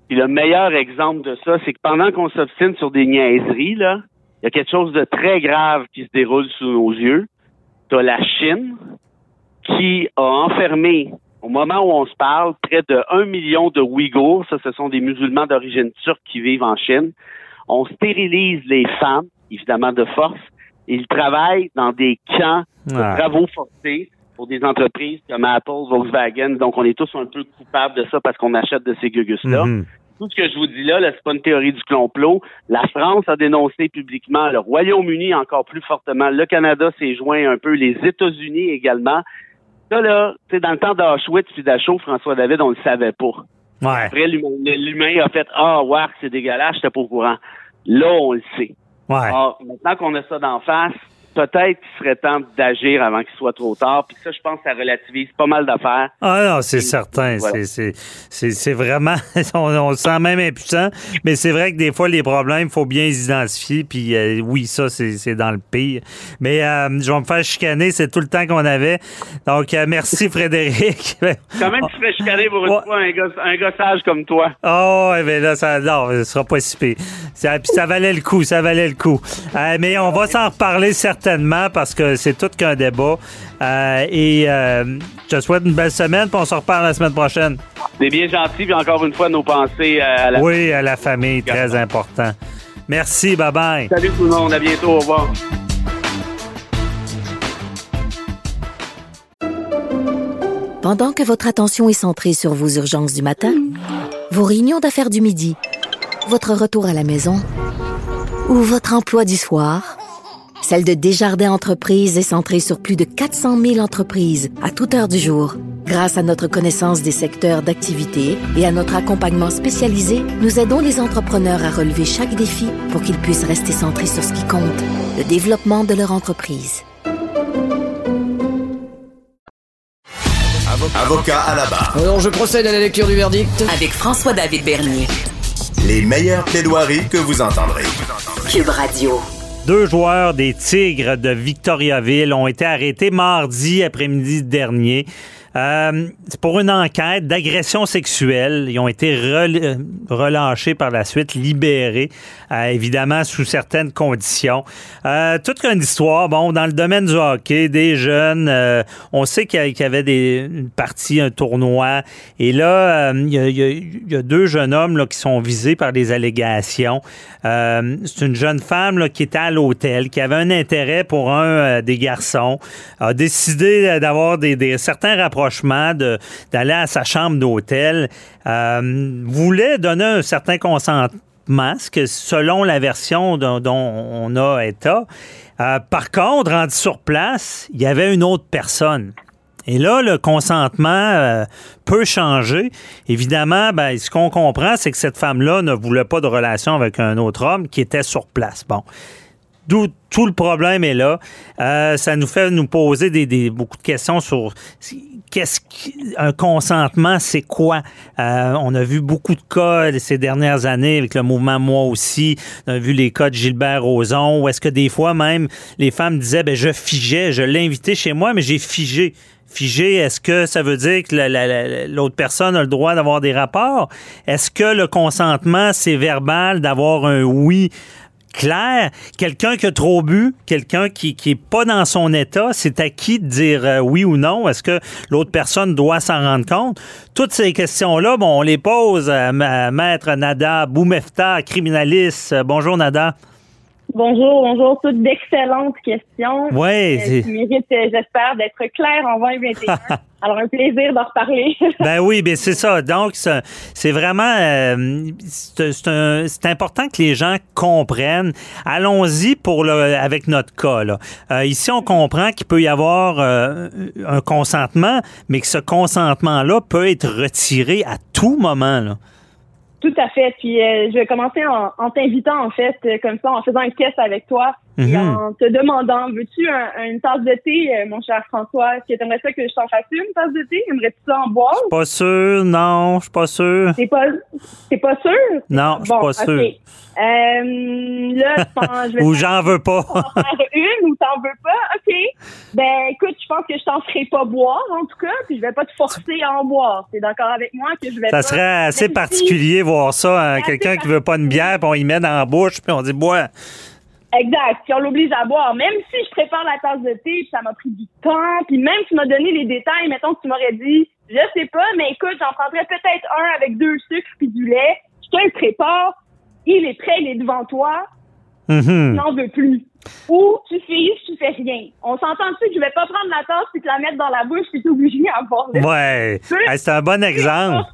Puis le meilleur exemple de ça, c'est que pendant qu'on s'obstine sur des niaiseries, là, il y a quelque chose de très grave qui se déroule sous nos yeux. T'as la Chine qui a enfermé, au moment où on se parle, près de 1 million de Ouïghours. Ça, ce sont des musulmans d'origine turque qui vivent en Chine. On stérilise les femmes, évidemment de force. Ils travaillent dans des camps de travaux forcés pour des entreprises comme Apple, Volkswagen. Donc, on est tous un peu coupables de ça parce qu'on achète de ces gugus-là.
Mhm.
Tout ce que je vous dis là, là c'est pas une théorie du complot. La France a dénoncé publiquement, le Royaume-Uni encore plus fortement, le Canada s'est joint un peu, les États-Unis également. Ça, là, tu sais, dans le temps d'Auschwitz puis François David, on le savait pas.
Ouais.
Après, l'humain a fait Ah, ouais, c'est dégueulasse, j'étais pas au courant. Là, on le sait.
Ouais.
Ah, maintenant qu'on a ça d'en face, peut-être qu'il serait temps d'agir avant qu'il soit trop tard. Puis ça, je pense que ça relativise pas mal d'affaires.
Ah non, c'est certain.
Voilà.
C'est- C'est c'est- c'est vraiment. (laughs) On, on se sent même impuissant. Mais c'est vrai que des fois, les problèmes, il faut bien les identifier. Puis euh, oui, ça, c'est c'est dans le pire. Mais euh, je vais me faire chicaner. C'est tout le temps qu'on avait. Donc, euh, merci, (laughs) Frédéric.
Quand même, tu ferais (laughs) chicaner pour une
Ouais.
fois un, gosse- un gossage comme toi.
Oh, mais là, ça, non, ce sera pas si pire. Ça, puis ça valait le coup, ça valait le coup. Euh, mais on va s'en reparler certainement parce que c'est tout qu'un débat. Euh, et euh, je te souhaite une belle semaine, puis on se reparle la semaine prochaine.
C'est bien gentil, puis encore une fois, nos pensées euh, à la...
Oui, à la famille, très important. Merci, bye bye.
Salut tout le monde, à bientôt, au revoir.
Pendant que votre attention est centrée sur vos urgences du matin, vos réunions d'affaires du midi, votre retour à la maison ou votre emploi du soir, celle de Desjardins Entreprises est centrée sur plus de 400 000 entreprises à toute heure du jour. Grâce à notre connaissance des secteurs d'activité et à notre accompagnement spécialisé, nous aidons les entrepreneurs à relever chaque défi pour qu'ils puissent rester centrés sur ce qui compte, le développement de leur entreprise.
Avocat à la barre.
Alors, je procède à la lecture du verdict.
Avec François-David Bernier.
Les meilleures plaidoiries que vous entendrez.
Cube Radio.
Deux joueurs des Tigres de Victoriaville ont été arrêtés mardi après-midi dernier. Euh, c'est pour une enquête d'agression sexuelle. Ils ont été rel- euh, relâchés par la suite, libérés, euh, évidemment sous certaines conditions. Toute une histoire, bon, dans le domaine du hockey, des jeunes, on sait qu'il y avait des, une partie, un tournoi, et là, il y, a, deux jeunes hommes qui sont visés par des allégations. C'est une jeune femme qui était à l'hôtel, qui avait un intérêt pour un des garçons, a décidé d'avoir des- certains rapprochements, d'aller à sa chambre d'hôtel, euh, voulait donner un certain consentement, selon la version dont, dont on a état. Euh, par contre, rendu sur place, il y avait une autre personne. Et là, le consentement euh, peut changer. Évidemment, ben, ce qu'on comprend, c'est que cette femme-là ne voulait pas de relation avec un autre homme qui était sur place. Bon. D'où tout le problème est là. Euh, ça nous fait nous poser des, des- beaucoup de questions sur qu'est-ce qu'un consentement, c'est quoi? Euh, on a vu beaucoup de cas ces dernières années avec le mouvement Moi aussi. On a vu les cas de Gilbert Rozon, où est-ce que des fois même les femmes disaient, ben, je figeais, je l'ai invité chez moi, mais j'ai figé. Figé, est-ce que ça veut dire que la- la- la- l'autre personne a le droit d'avoir des rapports? Est-ce que le consentement, c'est verbal d'avoir un oui clair? Quelqu'un qui a trop bu, quelqu'un qui, qui est pas dans son état, c'est à qui de dire euh, oui ou non? Est-ce que l'autre personne doit s'en rendre compte? Toutes ces questions-là, bon, on les pose à, ma- Maître Nada Boumefta, criminaliste. Euh, Bonjour, Nada.
Bonjour, bonjour. Toutes d'excellentes questions.
Ouais,
Euh,
c'est-
qui méritent, euh, j'espère, d'être claires en 2021. (laughs) Alors, un plaisir d'en reparler. (laughs)
Ben oui, ben c'est ça. Donc, c'est vraiment euh, c'est important que les gens comprennent. Allons-y pour le avec notre cas. Là. Euh, ici, on comprend qu'il peut y avoir un consentement, mais que ce consentement-là peut être retiré à tout moment. Là.
Tout à fait. Puis, euh, je vais commencer en, t'invitant, en fait, euh, comme ça, en faisant un test avec toi
Mhm.
en te demandant, veux-tu un- une tasse de thé, euh, mon cher François? Est-ce que t'aimerais ça que je t'en fasse une tasse de thé? Aimerais-tu ça en boire?
Pas sûr, non, je suis pas sûr.
T'es pas, pas sûr?
Non, je suis
Bon,
pas sûr.
Euh, là, je pense- je vais
Ou j'en veux pas. (laughs)
en faire une ou t'en veux pas? OK. Ben, écoute, je pense que je t'en ferai pas boire, en tout cas, puis je vais pas te forcer à en boire. T'es d'accord avec moi que je vais
Ça
pas...
serait assez
si-
particulier voir ça, hein, quelqu'un qui veut pas une bière, puis on y met dans la bouche, puis on dit bois.
Exact. Puis on l'oblige à boire. Même si je prépare la tasse de thé, puis ça m'a pris du temps, puis même tu m'as donné les détails, mettons que tu m'aurais dit, je sais pas, mais écoute, j'en prendrais peut-être un avec deux sucres puis du lait. Je te le prépare. Il est prêt, il est devant toi.
Mhm.
Tu n'en veux plus. Ou tu figes, tu fais rien. On s'entend-tu que je vais pas prendre la tasse puis te la mettre dans la bouche puis t'obliger à boire?
Ouais, c'est un bon exemple.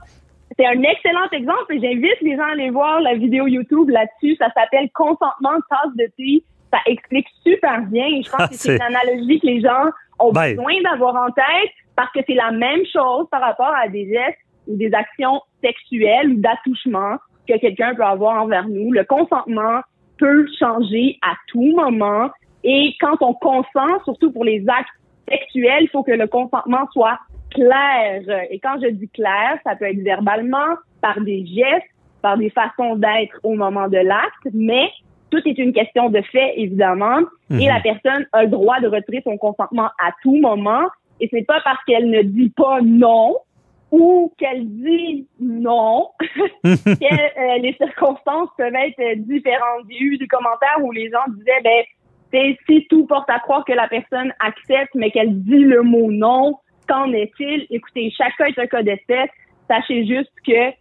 C'est un excellent exemple et j'invite les gens à aller voir la vidéo YouTube là-dessus. Ça s'appelle Consentement de tasse de thé. Ça explique super bien. Et je pense
Ah,
que c'est une analogie que les gens ont
Ben.
besoin d'avoir en tête parce que c'est la même chose par rapport à des gestes ou des actions sexuelles ou d'attouchement que quelqu'un peut avoir envers nous. Le consentement peut changer à tout moment et quand on consent, surtout pour les actes sexuels, il faut que le consentement soit clair. Et quand je dis clair, ça peut être verbalement, par des gestes, par des façons d'être au moment de l'acte, mais tout est une question de fait, évidemment, et
Mhm.
la personne a le droit de retirer son consentement à tout moment, et c'est pas parce qu'elle ne dit pas non ou qu'elle dit non (laughs) que euh, les circonstances peuvent être différentes. J'ai eu des commentaires où les gens disaient, ben, c'est- si tout porte à croire que la personne accepte, mais qu'elle dit le mot non, qu'en est-il? Écoutez, cas est un cas d'espèce. Sachez juste que,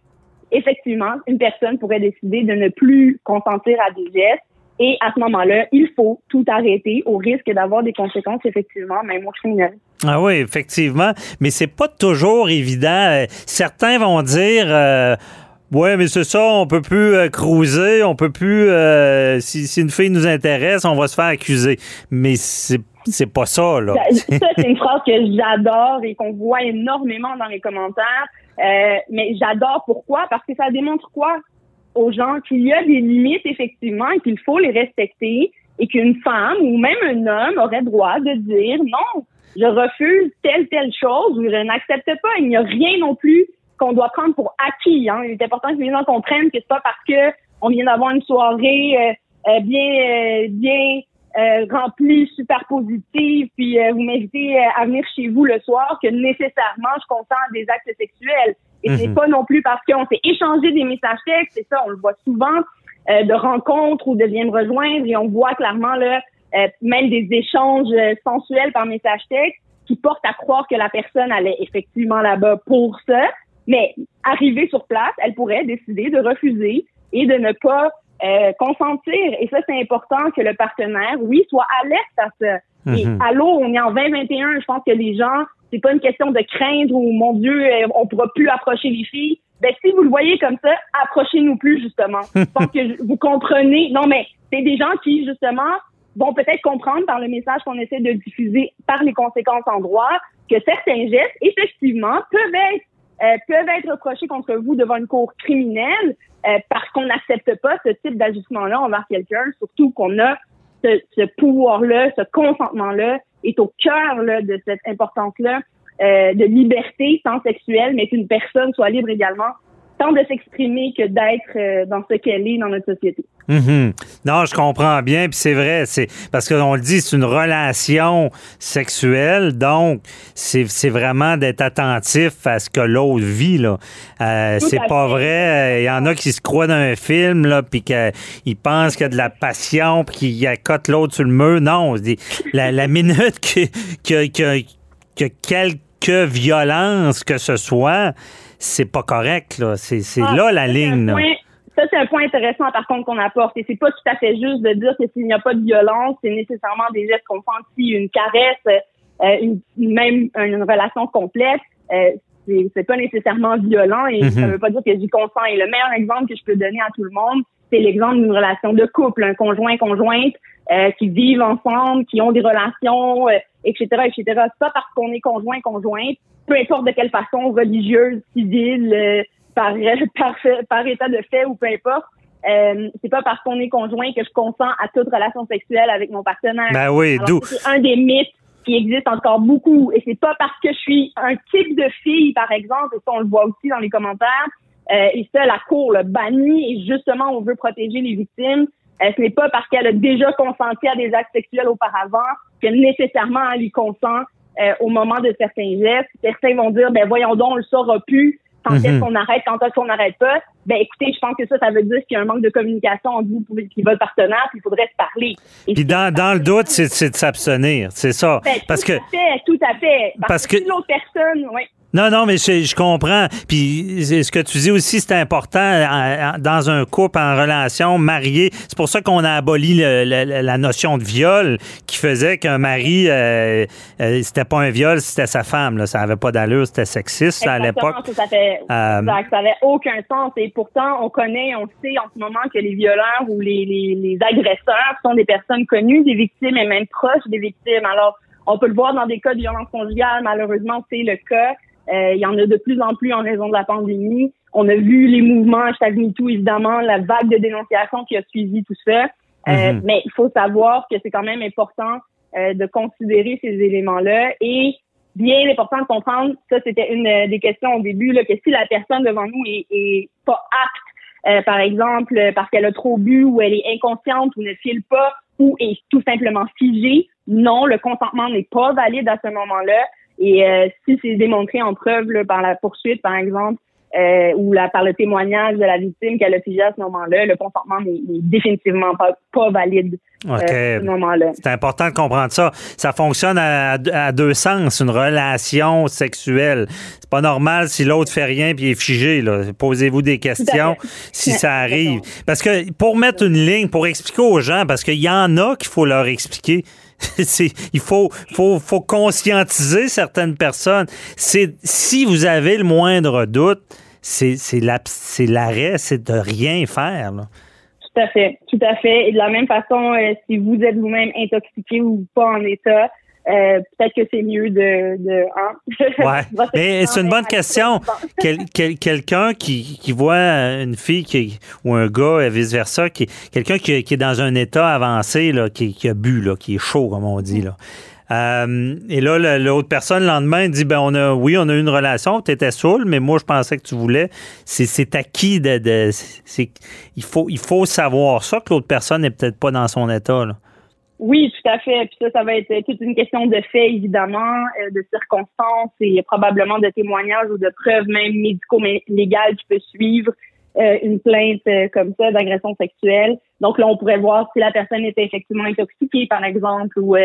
effectivement, une personne pourrait décider de ne plus consentir à des gestes. Et à ce moment-là, il faut tout arrêter au risque d'avoir des conséquences, effectivement, même au criminel.
Ah oui, effectivement. Mais c'est pas toujours évident. Certains vont dire. euh, Ouais, mais c'est ça, on peut plus euh, cruiser, on peut plus. euh, si, si une fille nous intéresse, on va se faire accuser. Mais c'est c'est pas ça, là.
Ça, ça, c'est une phrase que j'adore et qu'on voit énormément dans les commentaires. Euh, mais j'adore pourquoi? Parce que ça démontre quoi? Aux gens? Qu'il y a des limites, effectivement, et qu'il faut les respecter et qu'une femme ou même un homme aurait droit de dire non, je refuse telle, telle chose ou je n'accepte pas. Il n'y a rien non plus qu'on doit prendre pour acquis. Hein. Il est important que les gens comprennent que c'est pas parce que on vient d'avoir une soirée euh, euh, bien, euh, bien euh, remplie, super positive, puis euh, vous m'invitez euh, à venir chez vous le soir que nécessairement je consens des actes sexuels. Et c'est
Mhm.
pas non plus parce qu'on s'est échangé des messages textes, c'est ça, on le voit souvent, euh, de rencontres ou de viens me rejoindre et on voit clairement là euh, même des échanges euh, sensuels par message texte qui portent à croire que la personne allait effectivement là-bas pour ça, mais arrivée sur place, elle pourrait décider de refuser et de ne pas euh, consentir. Et ça, c'est important que le partenaire, oui, soit alerte à ça. Et
Mhm.
allô, on est en 2021, je pense que les gens, c'est pas une question de craindre ou mon Dieu, euh, on pourra plus approcher les filles. Ben, si vous le voyez comme ça, approchez-nous plus, justement. je (laughs) pense que vous comprenez. Non, mais c'est des gens qui, justement, vont peut-être comprendre par le message qu'on essaie de diffuser par les conséquences en droit que certains gestes, effectivement, peuvent être euh, peuvent être reprochés contre vous devant une cour criminelle euh, parce qu'on n'accepte pas ce type d'ajustement-là envers quelqu'un, surtout qu'on a ce, ce pouvoir-là, ce consentement-là est au cœur là, de cette importance-là euh, de liberté, tant sexuelle, mais qu'une personne soit libre également, tant de s'exprimer que d'être euh, dans ce qu'elle est dans notre société.
Mhm. Non, je comprends bien, puis c'est vrai, c'est parce qu'on le dit, c'est une relation sexuelle, donc c'est c'est vraiment d'être attentif à ce que l'autre vit là. Euh, c'est pas vrai. Il y en a qui se croient dans un film là, puis qu'ils pensent qu'il y a de la passion, puis qu'ils accotent l'autre sur le mur. Non, la, la minute que que, que que quelque violence que ce soit, c'est pas correct là. C'est c'est
Ah,
là la ligne. là.
Ça, c'est un point intéressant, par contre, qu'on apporte. Et c'est pas tout à fait juste de dire que s'il n'y a pas de violence, c'est nécessairement des gestes consentis, une caresse, euh, une, même une relation complète. Euh, c'est pas nécessairement violent et ça
Mhm.
veut pas dire que j'y consens. Et le meilleur exemple que je peux donner à tout le monde, c'est l'exemple d'une relation de couple, un conjoint, conjointe, euh, qui vivent ensemble, qui ont des relations, euh, etc., etc. Pas parce qu'on est conjoint, conjointe, peu importe de quelle façon, religieuse, civile, euh, par, (laughs) par, par état de fait ou peu importe. Euh, c'est pas parce qu'on est conjoint que je consens à toute relation sexuelle avec mon partenaire.
Ben oui, d'où-
C'est un des mythes qui existe encore beaucoup. Et c'est pas parce que je suis un type de fille, par exemple, et ça on le voit aussi dans les commentaires, euh, et ça la cour le bannit et justement on veut protéger les victimes. Euh, ce n'est pas parce qu'elle a déjà consenti à des actes sexuels auparavant que nécessairement elle y consent euh, au moment de certains gestes. Certains vont dire, ben voyons donc, on le saura plus. Quand est-ce
Mhm.
qu'on arrête, quand est-ce qu'on n'arrête pas? Ben écoutez, je pense que ça, ça veut dire qu'il y a un manque de communication entre vous et votre partenaire, puis il faudrait se parler. Et
Puis dans, dans le doute, c'est c'est de s'abstenir, c'est ça.
ben,
Parce
tout
que
à fait, tout à fait. Parce,
parce
que,
que-
si l'autre personne, oui.
Non, non, mais je, je comprends. Puis ce que tu dis aussi, c'est important en- en- dans un couple en relation marié. C'est pour ça qu'on a aboli le- le- la notion de viol qui faisait qu'un mari, euh, euh, c'était pas un viol, c'était sa femme. Là. Ça avait pas d'allure, c'était sexiste à
Exactement,
l'époque.
Ça, ça fait,
Euh,
ça avait aucun sens. Et pourtant, on connaît, on sait en ce moment que les violeurs ou les, les, les agresseurs sont des personnes connues des victimes et même proches des victimes. Alors, on peut le voir dans des cas de violence conjugale. Malheureusement, c'est le cas. Euh, il y en a de plus en plus en raison de la pandémie. On a vu les mouvements MeToo, évidemment, la vague de dénonciation qui a suivi tout ça. Euh,
Mhm.
Mais il faut savoir que c'est quand même important euh, de considérer ces éléments-là et bien important de comprendre, ça c'était une des questions au début, là, que si la personne devant nous est, est pas apte, euh, par exemple, parce qu'elle a trop bu ou elle est inconsciente ou ne file pas ou est tout simplement figée, non, le consentement n'est pas valide à ce moment-là. Et euh, si c'est démontré en preuve là, par la poursuite, par exemple, euh, ou la, par le témoignage de la victime qu'elle a figé à ce moment-là, le consentement n'est définitivement pas, pas valide euh, à ce moment-là.
C'est important de comprendre ça. Ça fonctionne à, à deux sens, une relation sexuelle. C'est pas normal si l'autre fait rien puis est figé. Posez-vous des questions si ça (laughs) arrive. Parce que pour mettre une ligne, pour expliquer aux gens, parce qu'il y en a qu'il faut leur expliquer. (laughs) Il faut, faut, faut conscientiser certaines personnes. C'est si vous avez le moindre doute, c'est l'arrêt, c'est de rien faire.
Tout à fait, tout à fait. Et de la même façon, euh, si vous êtes vous-même intoxiqué ou pas en état, euh, peut-être que c'est mieux de. de hein?
ouais. (laughs) Mais c'est une bonne question. quelqu'un qui, qui voit une fille qui, ou un gars, et vice-versa, qui, quelqu'un qui, est dans un état avancé, là, qui, qui a bu, là, qui est chaud, comme on dit. Là. Euh, et là, l'autre personne, le lendemain, dit ben on a, oui, on a eu une relation, tu étais saoul, mais moi, je pensais que tu voulais. C'est acquis de. de il, faut, il faut savoir ça, que l'autre personne n'est peut-être pas dans son état. Là.
Oui, tout à fait. Puis ça, ça va être toute une question de faits, évidemment, euh, de circonstances et probablement de témoignages ou de preuves même médico-légales qui peuvent suivre euh, une plainte comme ça d'agression sexuelle. Donc là, on pourrait voir si la personne était effectivement intoxiquée, par exemple, ou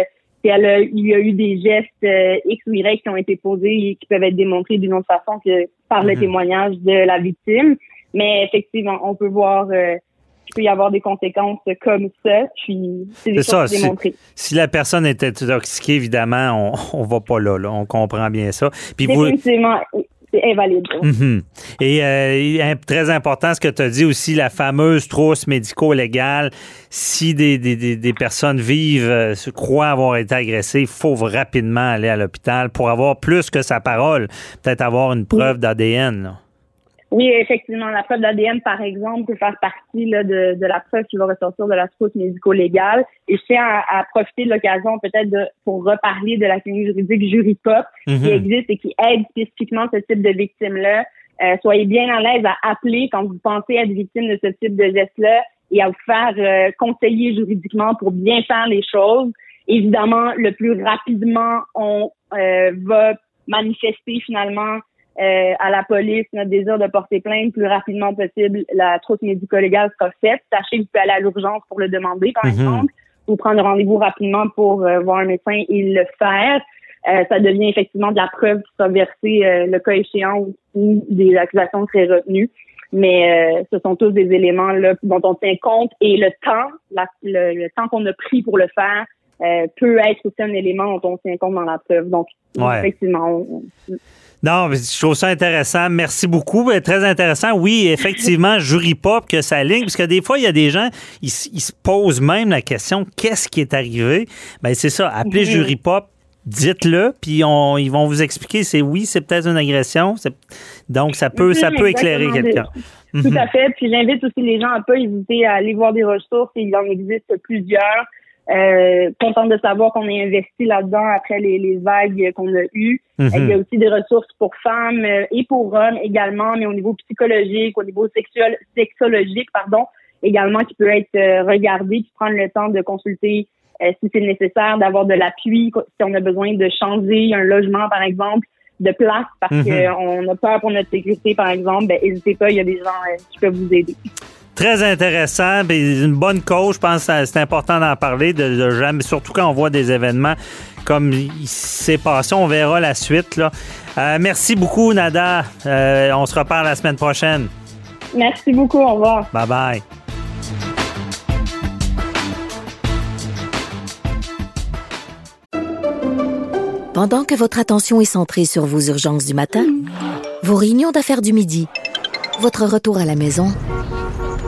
il y a eu des gestes euh, X ou Y qui ont été posés et qui peuvent être démontrés d'une autre façon que par le mhm. témoignage de la victime. Mais effectivement, on peut voir euh, qu'il peut y avoir des conséquences comme ça. Puis c'est ça.
Si, la personne était intoxiquée, évidemment, on, (laughs) ne va pas là, On comprend bien ça.
Puis Définitivement, invalide.
Mhm. Et euh, très important, ce que tu as dit aussi, la fameuse trousse médico-légale. Si des, des, des, personnes vivent, euh, croient avoir été agressées, il faut rapidement aller à l'hôpital pour avoir plus que sa parole, peut-être avoir une preuve d'ADN.
Oui, effectivement, la preuve d'ADN, par exemple, peut faire partie là, de, de, la preuve qui va ressortir de la trousse médico-légale. Et je tiens à, profiter de l'occasion peut-être pour reparler de la clinique juridique Juripop qui mhm. existe et qui aide spécifiquement ce type de victimes-là. Euh, soyez bien à l'aise à appeler quand vous pensez être victime de ce type de geste-là et à vous faire euh, conseiller juridiquement pour bien faire les choses. Évidemment, le plus rapidement on euh, va manifester finalement euh, à la police notre désir de porter plainte plus rapidement possible, la trousse médico-légale sera faite. Sachez que vous pouvez aller à l'urgence pour le demander, par mhm. exemple, ou prendre rendez-vous rapidement pour euh, voir un médecin et le faire. Euh, ça devient effectivement de la preuve qui sera versée le cas échéant ou, des accusations très retenues. Mais ce sont tous des éléments là, dont on tient compte et le temps, le, temps qu'on a pris pour le faire peut être aussi un élément dont on tient compte dans la preuve. Donc, effectivement,
non, je trouve ça intéressant. Merci beaucoup. Très intéressant. Oui, effectivement, (laughs) jury pop que ça ligne, parce que des fois, il y a des gens, ils, se posent même la question qu'est-ce qui est arrivé? Ben, c'est ça. Appelez jury pop, dites-le, puis on, ils vont vous expliquer c'est oui, c'est peut-être une agression. Donc, ça peut, ça peut éclairer quelqu'un.
Tout à mhm. fait. Puis j'invite aussi les gens à pas hésiter à aller voir des ressources. Il en existe plusieurs. Euh, contente de savoir qu'on est investi là-dedans après les, les vagues qu'on a eues. Mhm. Il y a aussi des ressources pour femmes euh, et pour hommes également, mais au niveau psychologique, au niveau sexuel, sexologique, pardon, également qui peut être euh, regardé, puis prendre le temps de consulter euh, si c'est nécessaire, d'avoir de l'appui, si on a besoin de changer un logement, par exemple, de place parce mhm. qu'on a peur pour notre sécurité, par exemple, ben, n'hésitez pas, il y a des gens qui peuvent vous aider.
Très intéressant, une bonne cause. Je pense que c'est important d'en parler, de, jamais, surtout quand on voit des événements comme il s'est passé. On verra la suite. Là. Euh, merci beaucoup, Nada. Euh, on se reparle la semaine prochaine.
Merci beaucoup. Au revoir.
Bye bye.
Pendant que votre attention est centrée sur vos urgences du matin, vos réunions d'affaires du midi, votre retour à la maison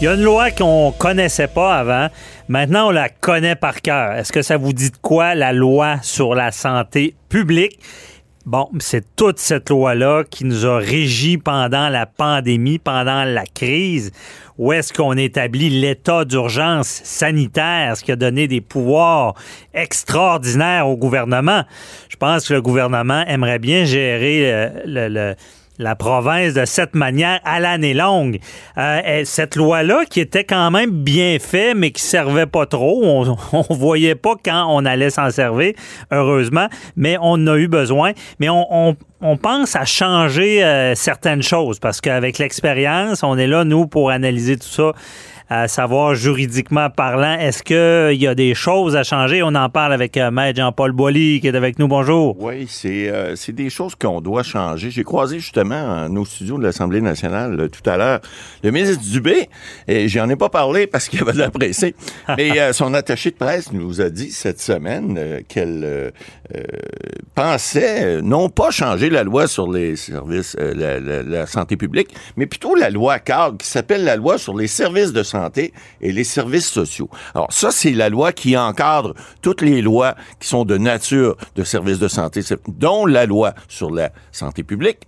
Il y a une loi qu'on connaissait pas avant. Maintenant, on la connaît par cœur. Est-ce que ça vous dit de quoi, la loi sur la santé publique? Bon, c'est toute cette loi-là qui nous a régi pendant la pandémie, pendant la crise. Où est-ce qu'on établit l'état d'urgence sanitaire, ce qui a donné des pouvoirs extraordinaires au gouvernement? Je pense que le gouvernement aimerait bien gérer euh, le, le la province de cette manière à l'année longue. Euh, cette loi-là, qui était quand même bien faite, mais qui servait pas trop, on, (laughs) ne voyait pas quand on allait s'en servir, heureusement, mais on a eu besoin. Mais on, on pense à changer euh, certaines choses parce qu'avec l'expérience, on est là, nous, pour analyser tout ça à savoir juridiquement parlant, est-ce qu'il y a des choses à changer? On en parle avec euh, Maître Jean-Paul Boilly qui est avec nous. Bonjour.
Oui, c'est euh, des choses qu'on doit changer. J'ai croisé justement nos studios de l'Assemblée nationale euh, tout à l'heure le ministre Dubé, et j'en ai pas parlé parce qu'il avait de la pressée, (laughs) mais son attaché de presse nous a dit cette semaine qu'elle pensait non pas changer la loi sur les services, la, la santé publique, mais plutôt la loi cadre qui s'appelle la loi sur les services de santé et les services sociaux. Alors ça, c'est la loi qui encadre toutes les lois qui sont de nature de services de santé, dont la loi sur la santé publique.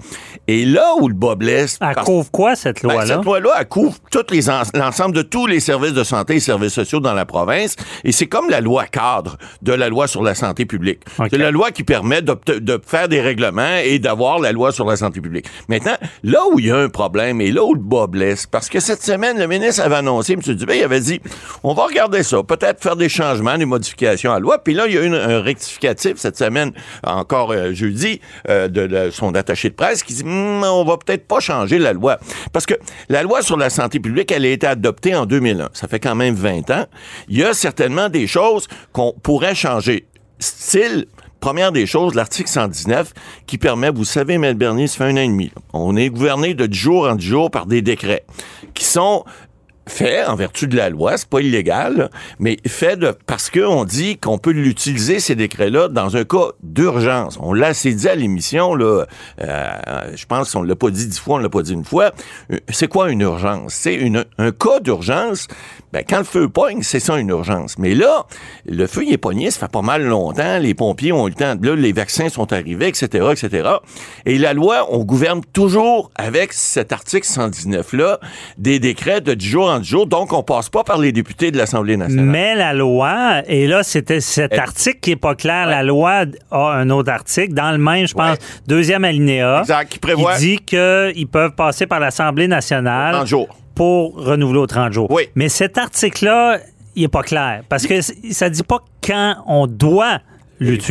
Et là où le bas blesse...
Elle couvre quoi, cette ben, loi-là?
cette loi-là, elle couvre l'ensemble de tous les services de santé et services sociaux dans la province. Et c'est comme la loi cadre de la loi sur la santé publique. C'est la loi qui permet de, de faire des règlements et d'avoir la loi sur la santé publique. Maintenant, là où il y a un problème et là où le bas blesse, parce que cette semaine, le ministre avait annoncé M. Dubé il avait dit on va regarder ça, peut-être faire des changements, des modifications à la loi. Puis là, il y a eu un rectificatif cette semaine, encore euh, jeudi, euh, de, son attaché de presse qui dit hmm, on va peut-être pas changer la loi. Parce que la loi sur la santé publique, elle a été adoptée en 2001. Ça fait quand même 20 ans. Il y a certainement des choses qu'on pourrait changer. Style, première des choses, l'article 119 qui permet, vous savez, M. Bernier, ça fait un an et demi. On est gouverné de jour en jour par des décrets qui sont fait en vertu de la loi, c'est pas illégal, mais fait de, parce qu'on dit qu'on peut l'utiliser, ces décrets-là, dans un cas d'urgence. On l'a assez dit à l'émission, là, euh, je pense qu'on l'a pas dit dix fois, on l'a pas dit une fois. Euh, c'est quoi une urgence? C'est un cas d'urgence, ben, quand le feu pogne, c'est ça une urgence. Mais là, le feu, il est pogné, ça fait pas mal longtemps, les pompiers ont eu le temps, là, les vaccins sont arrivés, etc., etc. Et la loi, on gouverne toujours avec cet article 119-là, des décrets de 10 jours jour, donc on passe pas par les députés de l'Assemblée nationale.
Mais la loi, et là, c'était cet article qui est pas clair, la loi a un autre article, dans le même, je pense, deuxième alinéa,
exact, qui, prévoit...
qui dit qu'ils peuvent passer par l'Assemblée nationale.
30 jours
pour renouveler aux 30 jours.
Oui.
Mais cet article-là, il n'est pas clair. Parce que ça dit pas quand on doit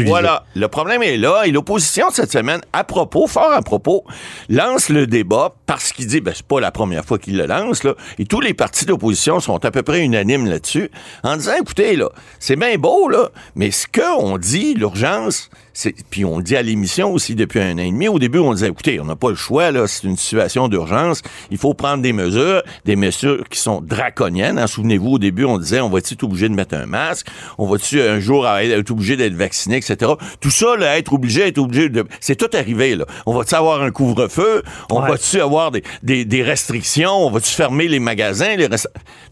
Voilà. Le problème est là. Et l'opposition, cette semaine, à propos, fort à propos, lance le débat parce qu'il dit, ben, c'est pas la première fois qu'il le lance, là. Et tous les partis d'opposition sont à peu près unanimes là-dessus, en disant, écoutez, là, c'est bien beau, là, mais ce qu'on dit, l'urgence, puis on le dit à l'émission aussi depuis un an et demi. Au début, on disait, écoutez, on n'a pas le choix, là, c'est une situation d'urgence. Il faut prendre des mesures, des mesures qui sont draconiennes. Hein. Souvenez-vous, au début, on disait, on va-tu être obligé de mettre un masque? On va-tu un jour être obligé d'être vacciné, etc. Tout ça, là, être obligé, être obligé de... C'est tout arrivé, là. On va-tu avoir un couvre-feu? On va-tu avoir des, des, des, restrictions? On va-tu fermer les magasins? Les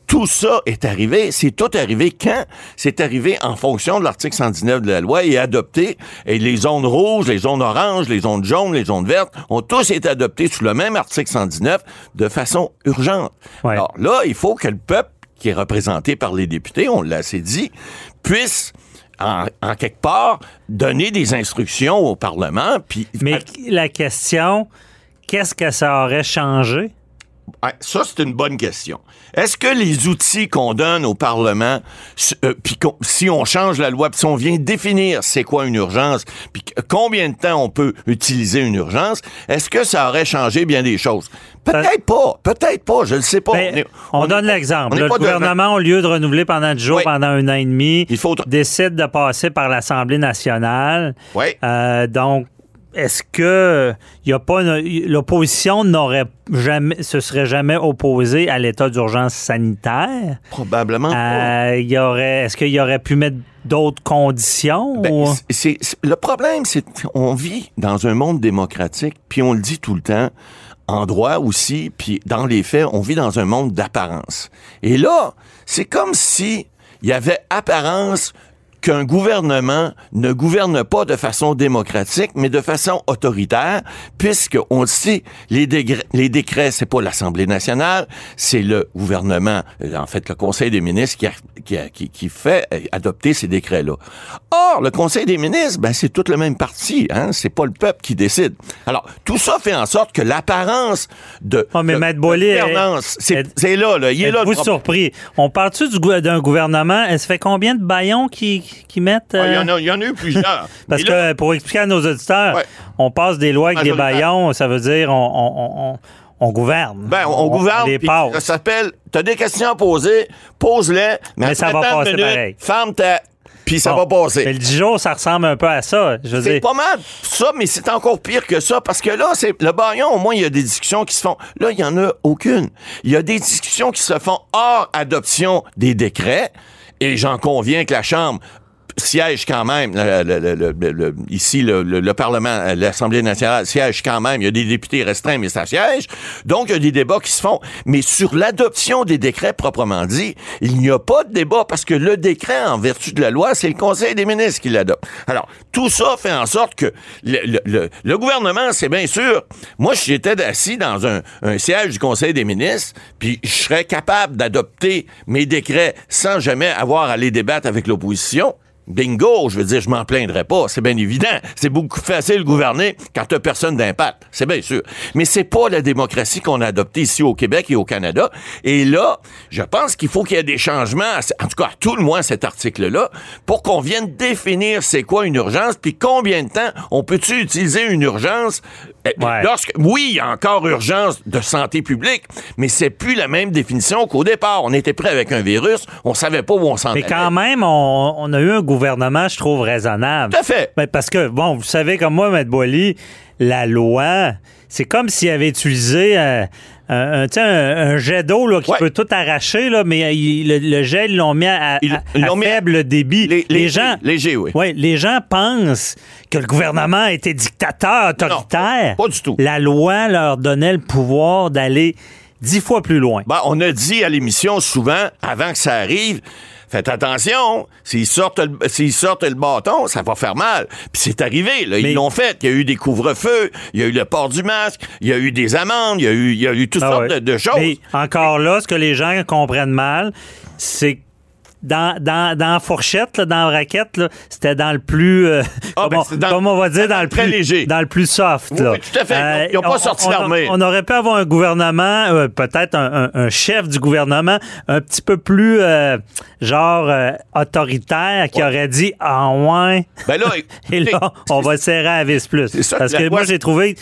tout ça est arrivé. C'est tout arrivé quand? C'est arrivé en fonction de l'article 119 de la loi et adopté. Et les zones rouges, les zones oranges, les zones jaunes, les zones vertes ont tous été adoptés sous le même article 119 de façon urgente. Alors là, il faut que le peuple qui est représenté par les députés, on l'a assez dit, puisse en, quelque part donner des instructions au Parlement. Puis,
Mais la question, qu'est-ce que ça aurait changé?
Ça, c'est une bonne question. Est-ce que les outils qu'on donne au Parlement, euh, puis si on change la loi, puis si on vient définir c'est quoi une urgence, puis combien de temps on peut utiliser une urgence, est-ce que ça aurait changé bien des choses? Peut-être pas, peut-être pas, je ne sais pas.
Ben, on, donne l'exemple. Le gouvernement, au lieu de renouveler pendant 10 jours, pendant un an et demi, décide de passer par l'Assemblée nationale.
Oui.
Euh, donc, est-ce que y a pas l'opposition n'aurait jamais se serait jamais opposée à l'état d'urgence sanitaire?
Probablement.
Euh, y aurait est-ce qu'il y aurait pu mettre d'autres conditions
ben, c'est, le problème c'est qu'on vit dans un monde démocratique puis on le dit tout le temps en droit aussi puis dans les faits on vit dans un monde d'apparence. Et là, c'est comme si il y avait apparence qu'un gouvernement ne gouverne pas de façon démocratique, mais de façon autoritaire, puisque on le sait, les, décrets, les décrets, c'est pas l'Assemblée nationale, c'est le gouvernement, en fait le Conseil des ministres qui, qui, qui, fait euh, adopter ces décrets-là. Or, le Conseil des ministres, ben c'est tout le même parti, hein, c'est pas le peuple qui décide. Alors, tout ça fait en sorte que l'apparence de,
oh, mais
de,
gouvernance,
c'est là, là, il est là.
Vous surpris? On parle-tu d'un gouvernement, elle se fait combien de baillons qui qui mettent.
Ah, Il y,
euh,
en a- il y en a eu plusieurs. (laughs)
Parce
là-
que pour expliquer à nos auditeurs, on passe des lois avec des baillons, ça veut dire on, on- on- on gouverne.
Ben, on, gouverne.
les.
Ça s'appelle. T'as des questions à poser, pose-les. Mais,
Mais ça va passer
minutes,
pareil.
Ferme ta. Puis ça
Bon.
va passer.
Mais le 10 jours, ça ressemble un peu à ça.
C'est pas mal ça, mais c'est encore pire que ça parce que là, c'est le baillon. Au moins, il y a des discussions qui se font. Là, il y en a aucune. Il y a des discussions qui se font hors adoption des décrets. Et j'en conviens que la Chambre siège quand même, ici, le, le- le Parlement, euh, l'Assemblée nationale siège quand même. Il y a des députés restreints, mais ça siège. Donc, il y a des débats qui se font. Mais sur l'adoption des décrets proprement dit, il n'y a pas de débat parce que le décret, en vertu de la loi, c'est le Conseil des ministres qui l'adopte. Alors, tout ça fait en sorte que le, gouvernement, c'est bien sûr, moi, j'étais assis dans un, un siège du Conseil des ministres, puis je serais capable d'adopter mes décrets sans jamais avoir à les débattre avec l'opposition. Bingo, je veux dire, je m'en plaindrais pas, c'est bien évident. C'est beaucoup facile de gouverner quand t'as personne d'impact, c'est bien sûr. Mais c'est pas la démocratie qu'on a adoptée ici au Québec et au Canada. Et là, je pense qu'il faut qu'il y ait des changements, en tout cas, à tout le moins cet article-là, pour qu'on vienne définir c'est quoi une urgence, puis combien de temps on peut-tu utiliser une urgence euh, lorsque, oui, il y a encore urgence de santé publique, mais c'est plus la même définition qu'au départ. On était prêt avec un virus, on savait pas où on s'en
Mais
allait.
quand même, on, on a eu un gouvernement, je trouve, raisonnable.
Tout à fait.
Ben, parce que, bon, vous savez comme moi, M. Boily, la loi, c'est comme s'il avait utilisé euh, un, jet d'eau qui peut tout arracher, là, mais il- le, le jet, ils l'ont mis à, à-
ils
à
l'ont mis à-
faible débit. Les, gens,
léger, oui.
Ouais, les gens pensent que le gouvernement était dictateur, autoritaire.
pas du tout.
La loi leur donnait le pouvoir d'aller dix fois plus loin.
Ben, on a dit à l'émission souvent, avant que ça arrive, faites attention, s'ils sortent le, s'ils sortent le bâton, ça va faire mal. Puis c'est arrivé, là, ils l'ont fait. Il y a eu des couvre-feux, il y a eu le port du masque, il y a eu des amendes, il y a eu, il y a eu toutes
Ah
sortes
ouais.
de, de choses.
Mais encore là, ce que les gens comprennent mal, c'est que dans, dans, dans la fourchette, là, dans la raquette, c'était dans le plus. euh,
Ah, ben,
comment,
c'est dans-
comment on va dire, dans le plus.
léger.
Dans le plus soft.
Oui,
là. Euh,
oui, tout à fait. Ils ont pas
on-
sorti
on-
l'armée.
On, aurait pu avoir un gouvernement, euh, peut-être un, un- un chef du gouvernement, un petit peu plus, euh, genre, euh, autoritaire, qui aurait dit Ah, ouais.
Ben là, (laughs)
Et là, on va serrer à la vis plus.
ça
Parce
que la
moi, j'ai trouvé.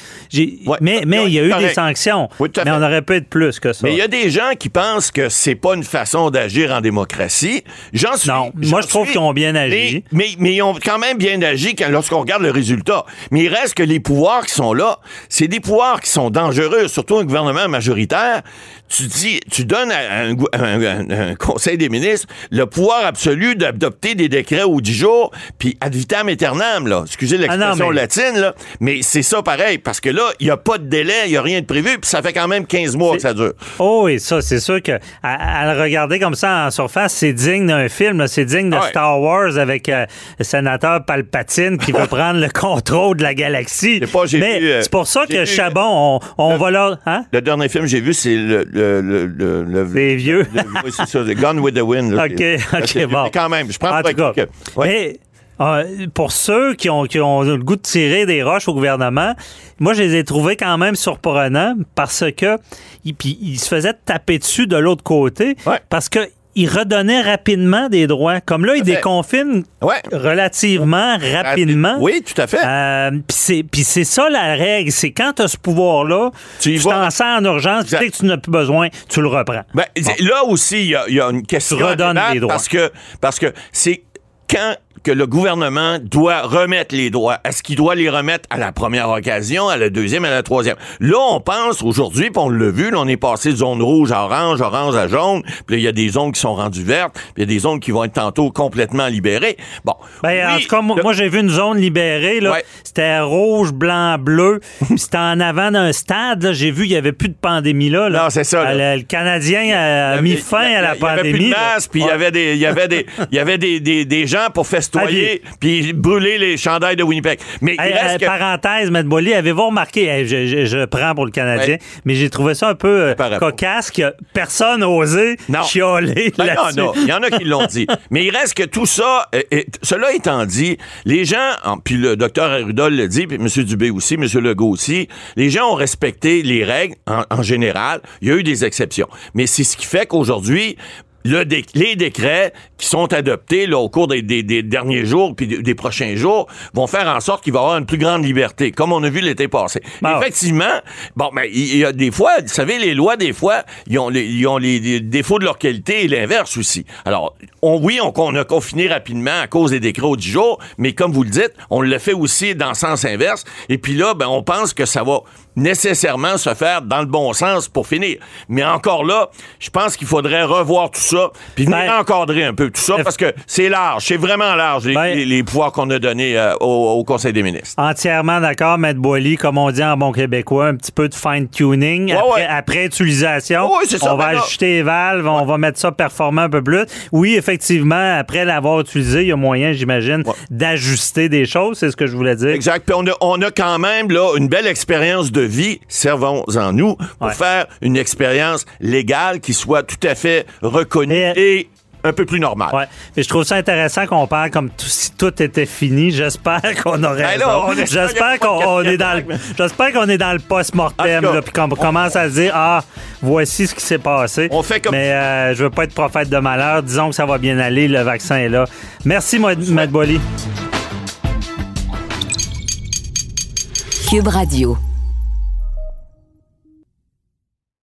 mais mais il y a eu des sanctions.
Oui, tout à
mais on aurait pu être plus que ça.
Mais il y a des gens qui pensent que c'est pas une façon d'agir en démocratie. J'en suis.
Non, moi, je trouve qu'ils ont bien agi.
Mais, mais, mais ils ont quand même bien agi lorsqu'on regarde le résultat. Mais il reste que les pouvoirs qui sont là, c'est des pouvoirs qui sont dangereux, surtout un gouvernement majoritaire. Tu dis, tu donnes à un, conseil des ministres le pouvoir absolu d'adopter des décrets aux 10 jours, puis ad vitam aeternam, là. Excusez l'expression
Ah mais-
latine, là. Mais c'est ça pareil, parce que là, il n'y a pas de délai, il n'y a rien de prévu, puis ça fait quand même 15 mois que ça dure.
Oh, et ça, c'est sûr que à, à le regarder comme ça en surface, c'est digne d'un film, là. c'est digne de
Ouais.
Star Wars avec euh, le sénateur Palpatine qui veut (laughs) prendre le contrôle de la galaxie.
j'ai
Mais
euh,
c'est pour ça que
vu,
Chabon, on, on va leur. Hein?
Le dernier film que j'ai vu, c'est le. Le, le, le, le-
Les vieux. (laughs)
oui, c'est ça, Gone with the Wind. là.
OK, OK,
c'est-
bon.
mais Quand même, je prends
En
pour
tout cas,
que- ouais.
Mais euh, pour ceux qui ont, qui ont le goût de tirer des roches au gouvernement, moi, je les ai trouvés quand même surprenants parce que ils, puis ils se faisaient taper dessus de l'autre côté parce que ils redonnaient rapidement des droits. Comme là,
à fait.
déconfinent relativement rapidement.
Oui, tout à fait.
Euh, puis c'est- ça la règle. C'est quand tu as ce pouvoir-là, tu t'en sers en urgence, tu sais que tu n'as plus besoin, tu le reprends.
Ben, Là aussi, il y a, il y a une question.
Tu redonnes les droits.
Parce que parce que c'est quand que le gouvernement doit remettre les droits. Est-ce qu'il doit les remettre à la première occasion, à la deuxième, à la troisième? Là, on pense aujourd'hui, puis on l'a vu, là, on est passé de zone rouge à orange, orange à jaune, puis il y a des zones qui sont rendues vertes, puis il y a des zones qui vont être tantôt complètement libérées. Bon.
Ben, en tout cas, moi,
le-
moi, j'ai vu une zone libérée. là.
Ouais.
C'était rouge, blanc, bleu. (laughs) C'était en avant d'un stade. là. J'ai vu qu'il n'y avait plus de pandémie là. là.
Non, c'est ça, là.
Euh, Le, le Canadien a mis fin à la
Il y avait plus
pandémie.
de puis il y avait des, il y avait des, (laughs) il y avait des, des, des gens pour festoyer, puis brûler les chandails de Winnipeg. Mais il reste
euh,
que-
Parenthèse, M. Boily, avez-vous remarqué, hey, je, je- je prends pour le Canadien,
Ouais.
mais j'ai trouvé ça un peu euh, cocasse que personne n'a osé chialer
Ben, il y en
là-dessus.
a, il y en a qui l'ont dit. (laughs) Mais il reste que tout ça, euh, cela étant dit, les gens, en- puis le docteur Arudol le dit, puis M. Dubé aussi, M. Legault aussi, les gens ont respecté les règles en, en général. Il y a eu des exceptions. Mais c'est ce qui fait qu'aujourd'hui, le les décrets qui sont adoptés là, au cours des, derniers jours puis des, prochains jours vont faire en sorte qu'il va y avoir une plus grande liberté, comme on a vu l'été passé. Ah Effectivement, bon, mais il y, a des fois, vous savez, les lois, des fois, ils ont les, ont les, défauts de leur qualité et l'inverse aussi. Alors, on, oui, on, on, a confiné rapidement à cause des décrets au 10 jours, mais comme vous le dites, on le fait aussi dans le sens inverse. Et puis là, ben, on pense que ça va nécessairement se faire dans le bon sens pour finir. Mais encore là, je pense qu'il faudrait revoir tout ça, puis venir ben, encadrer un peu tout ça, parce que c'est large, c'est vraiment large, les, ben, pouvoirs qu'on a donnés euh, au, Conseil des ministres.
Entièrement d'accord, Maître Boily, comme on dit en bon québécois, un petit peu de fine-tuning après, utilisation. on va ajuster les valves, on va mettre ça performant un peu plus. Oui, effectivement, après l'avoir utilisé, il y a moyen, j'imagine, d'ajuster des choses, c'est ce que je voulais dire.
Exact. Puis on a, on a quand même là une belle expérience de vie, servons-en nous pour faire une expérience légale qui soit tout à fait reconnue et, un peu plus normale.
Ouais. Mais je trouve ça intéressant qu'on parle comme si tout était fini. J'espère (laughs) qu'on aurait ben J'espère qu'on est dans le, j'espère qu'on est dans le post-mortem, puis qu'on commence à se dire, ah, voici ce qui s'est passé.
On fait comme...
Mais euh, je veux pas être prophète de malheur. Disons que ça va bien aller. Le vaccin est là. Merci, Matt Bolly.
Cube Radio.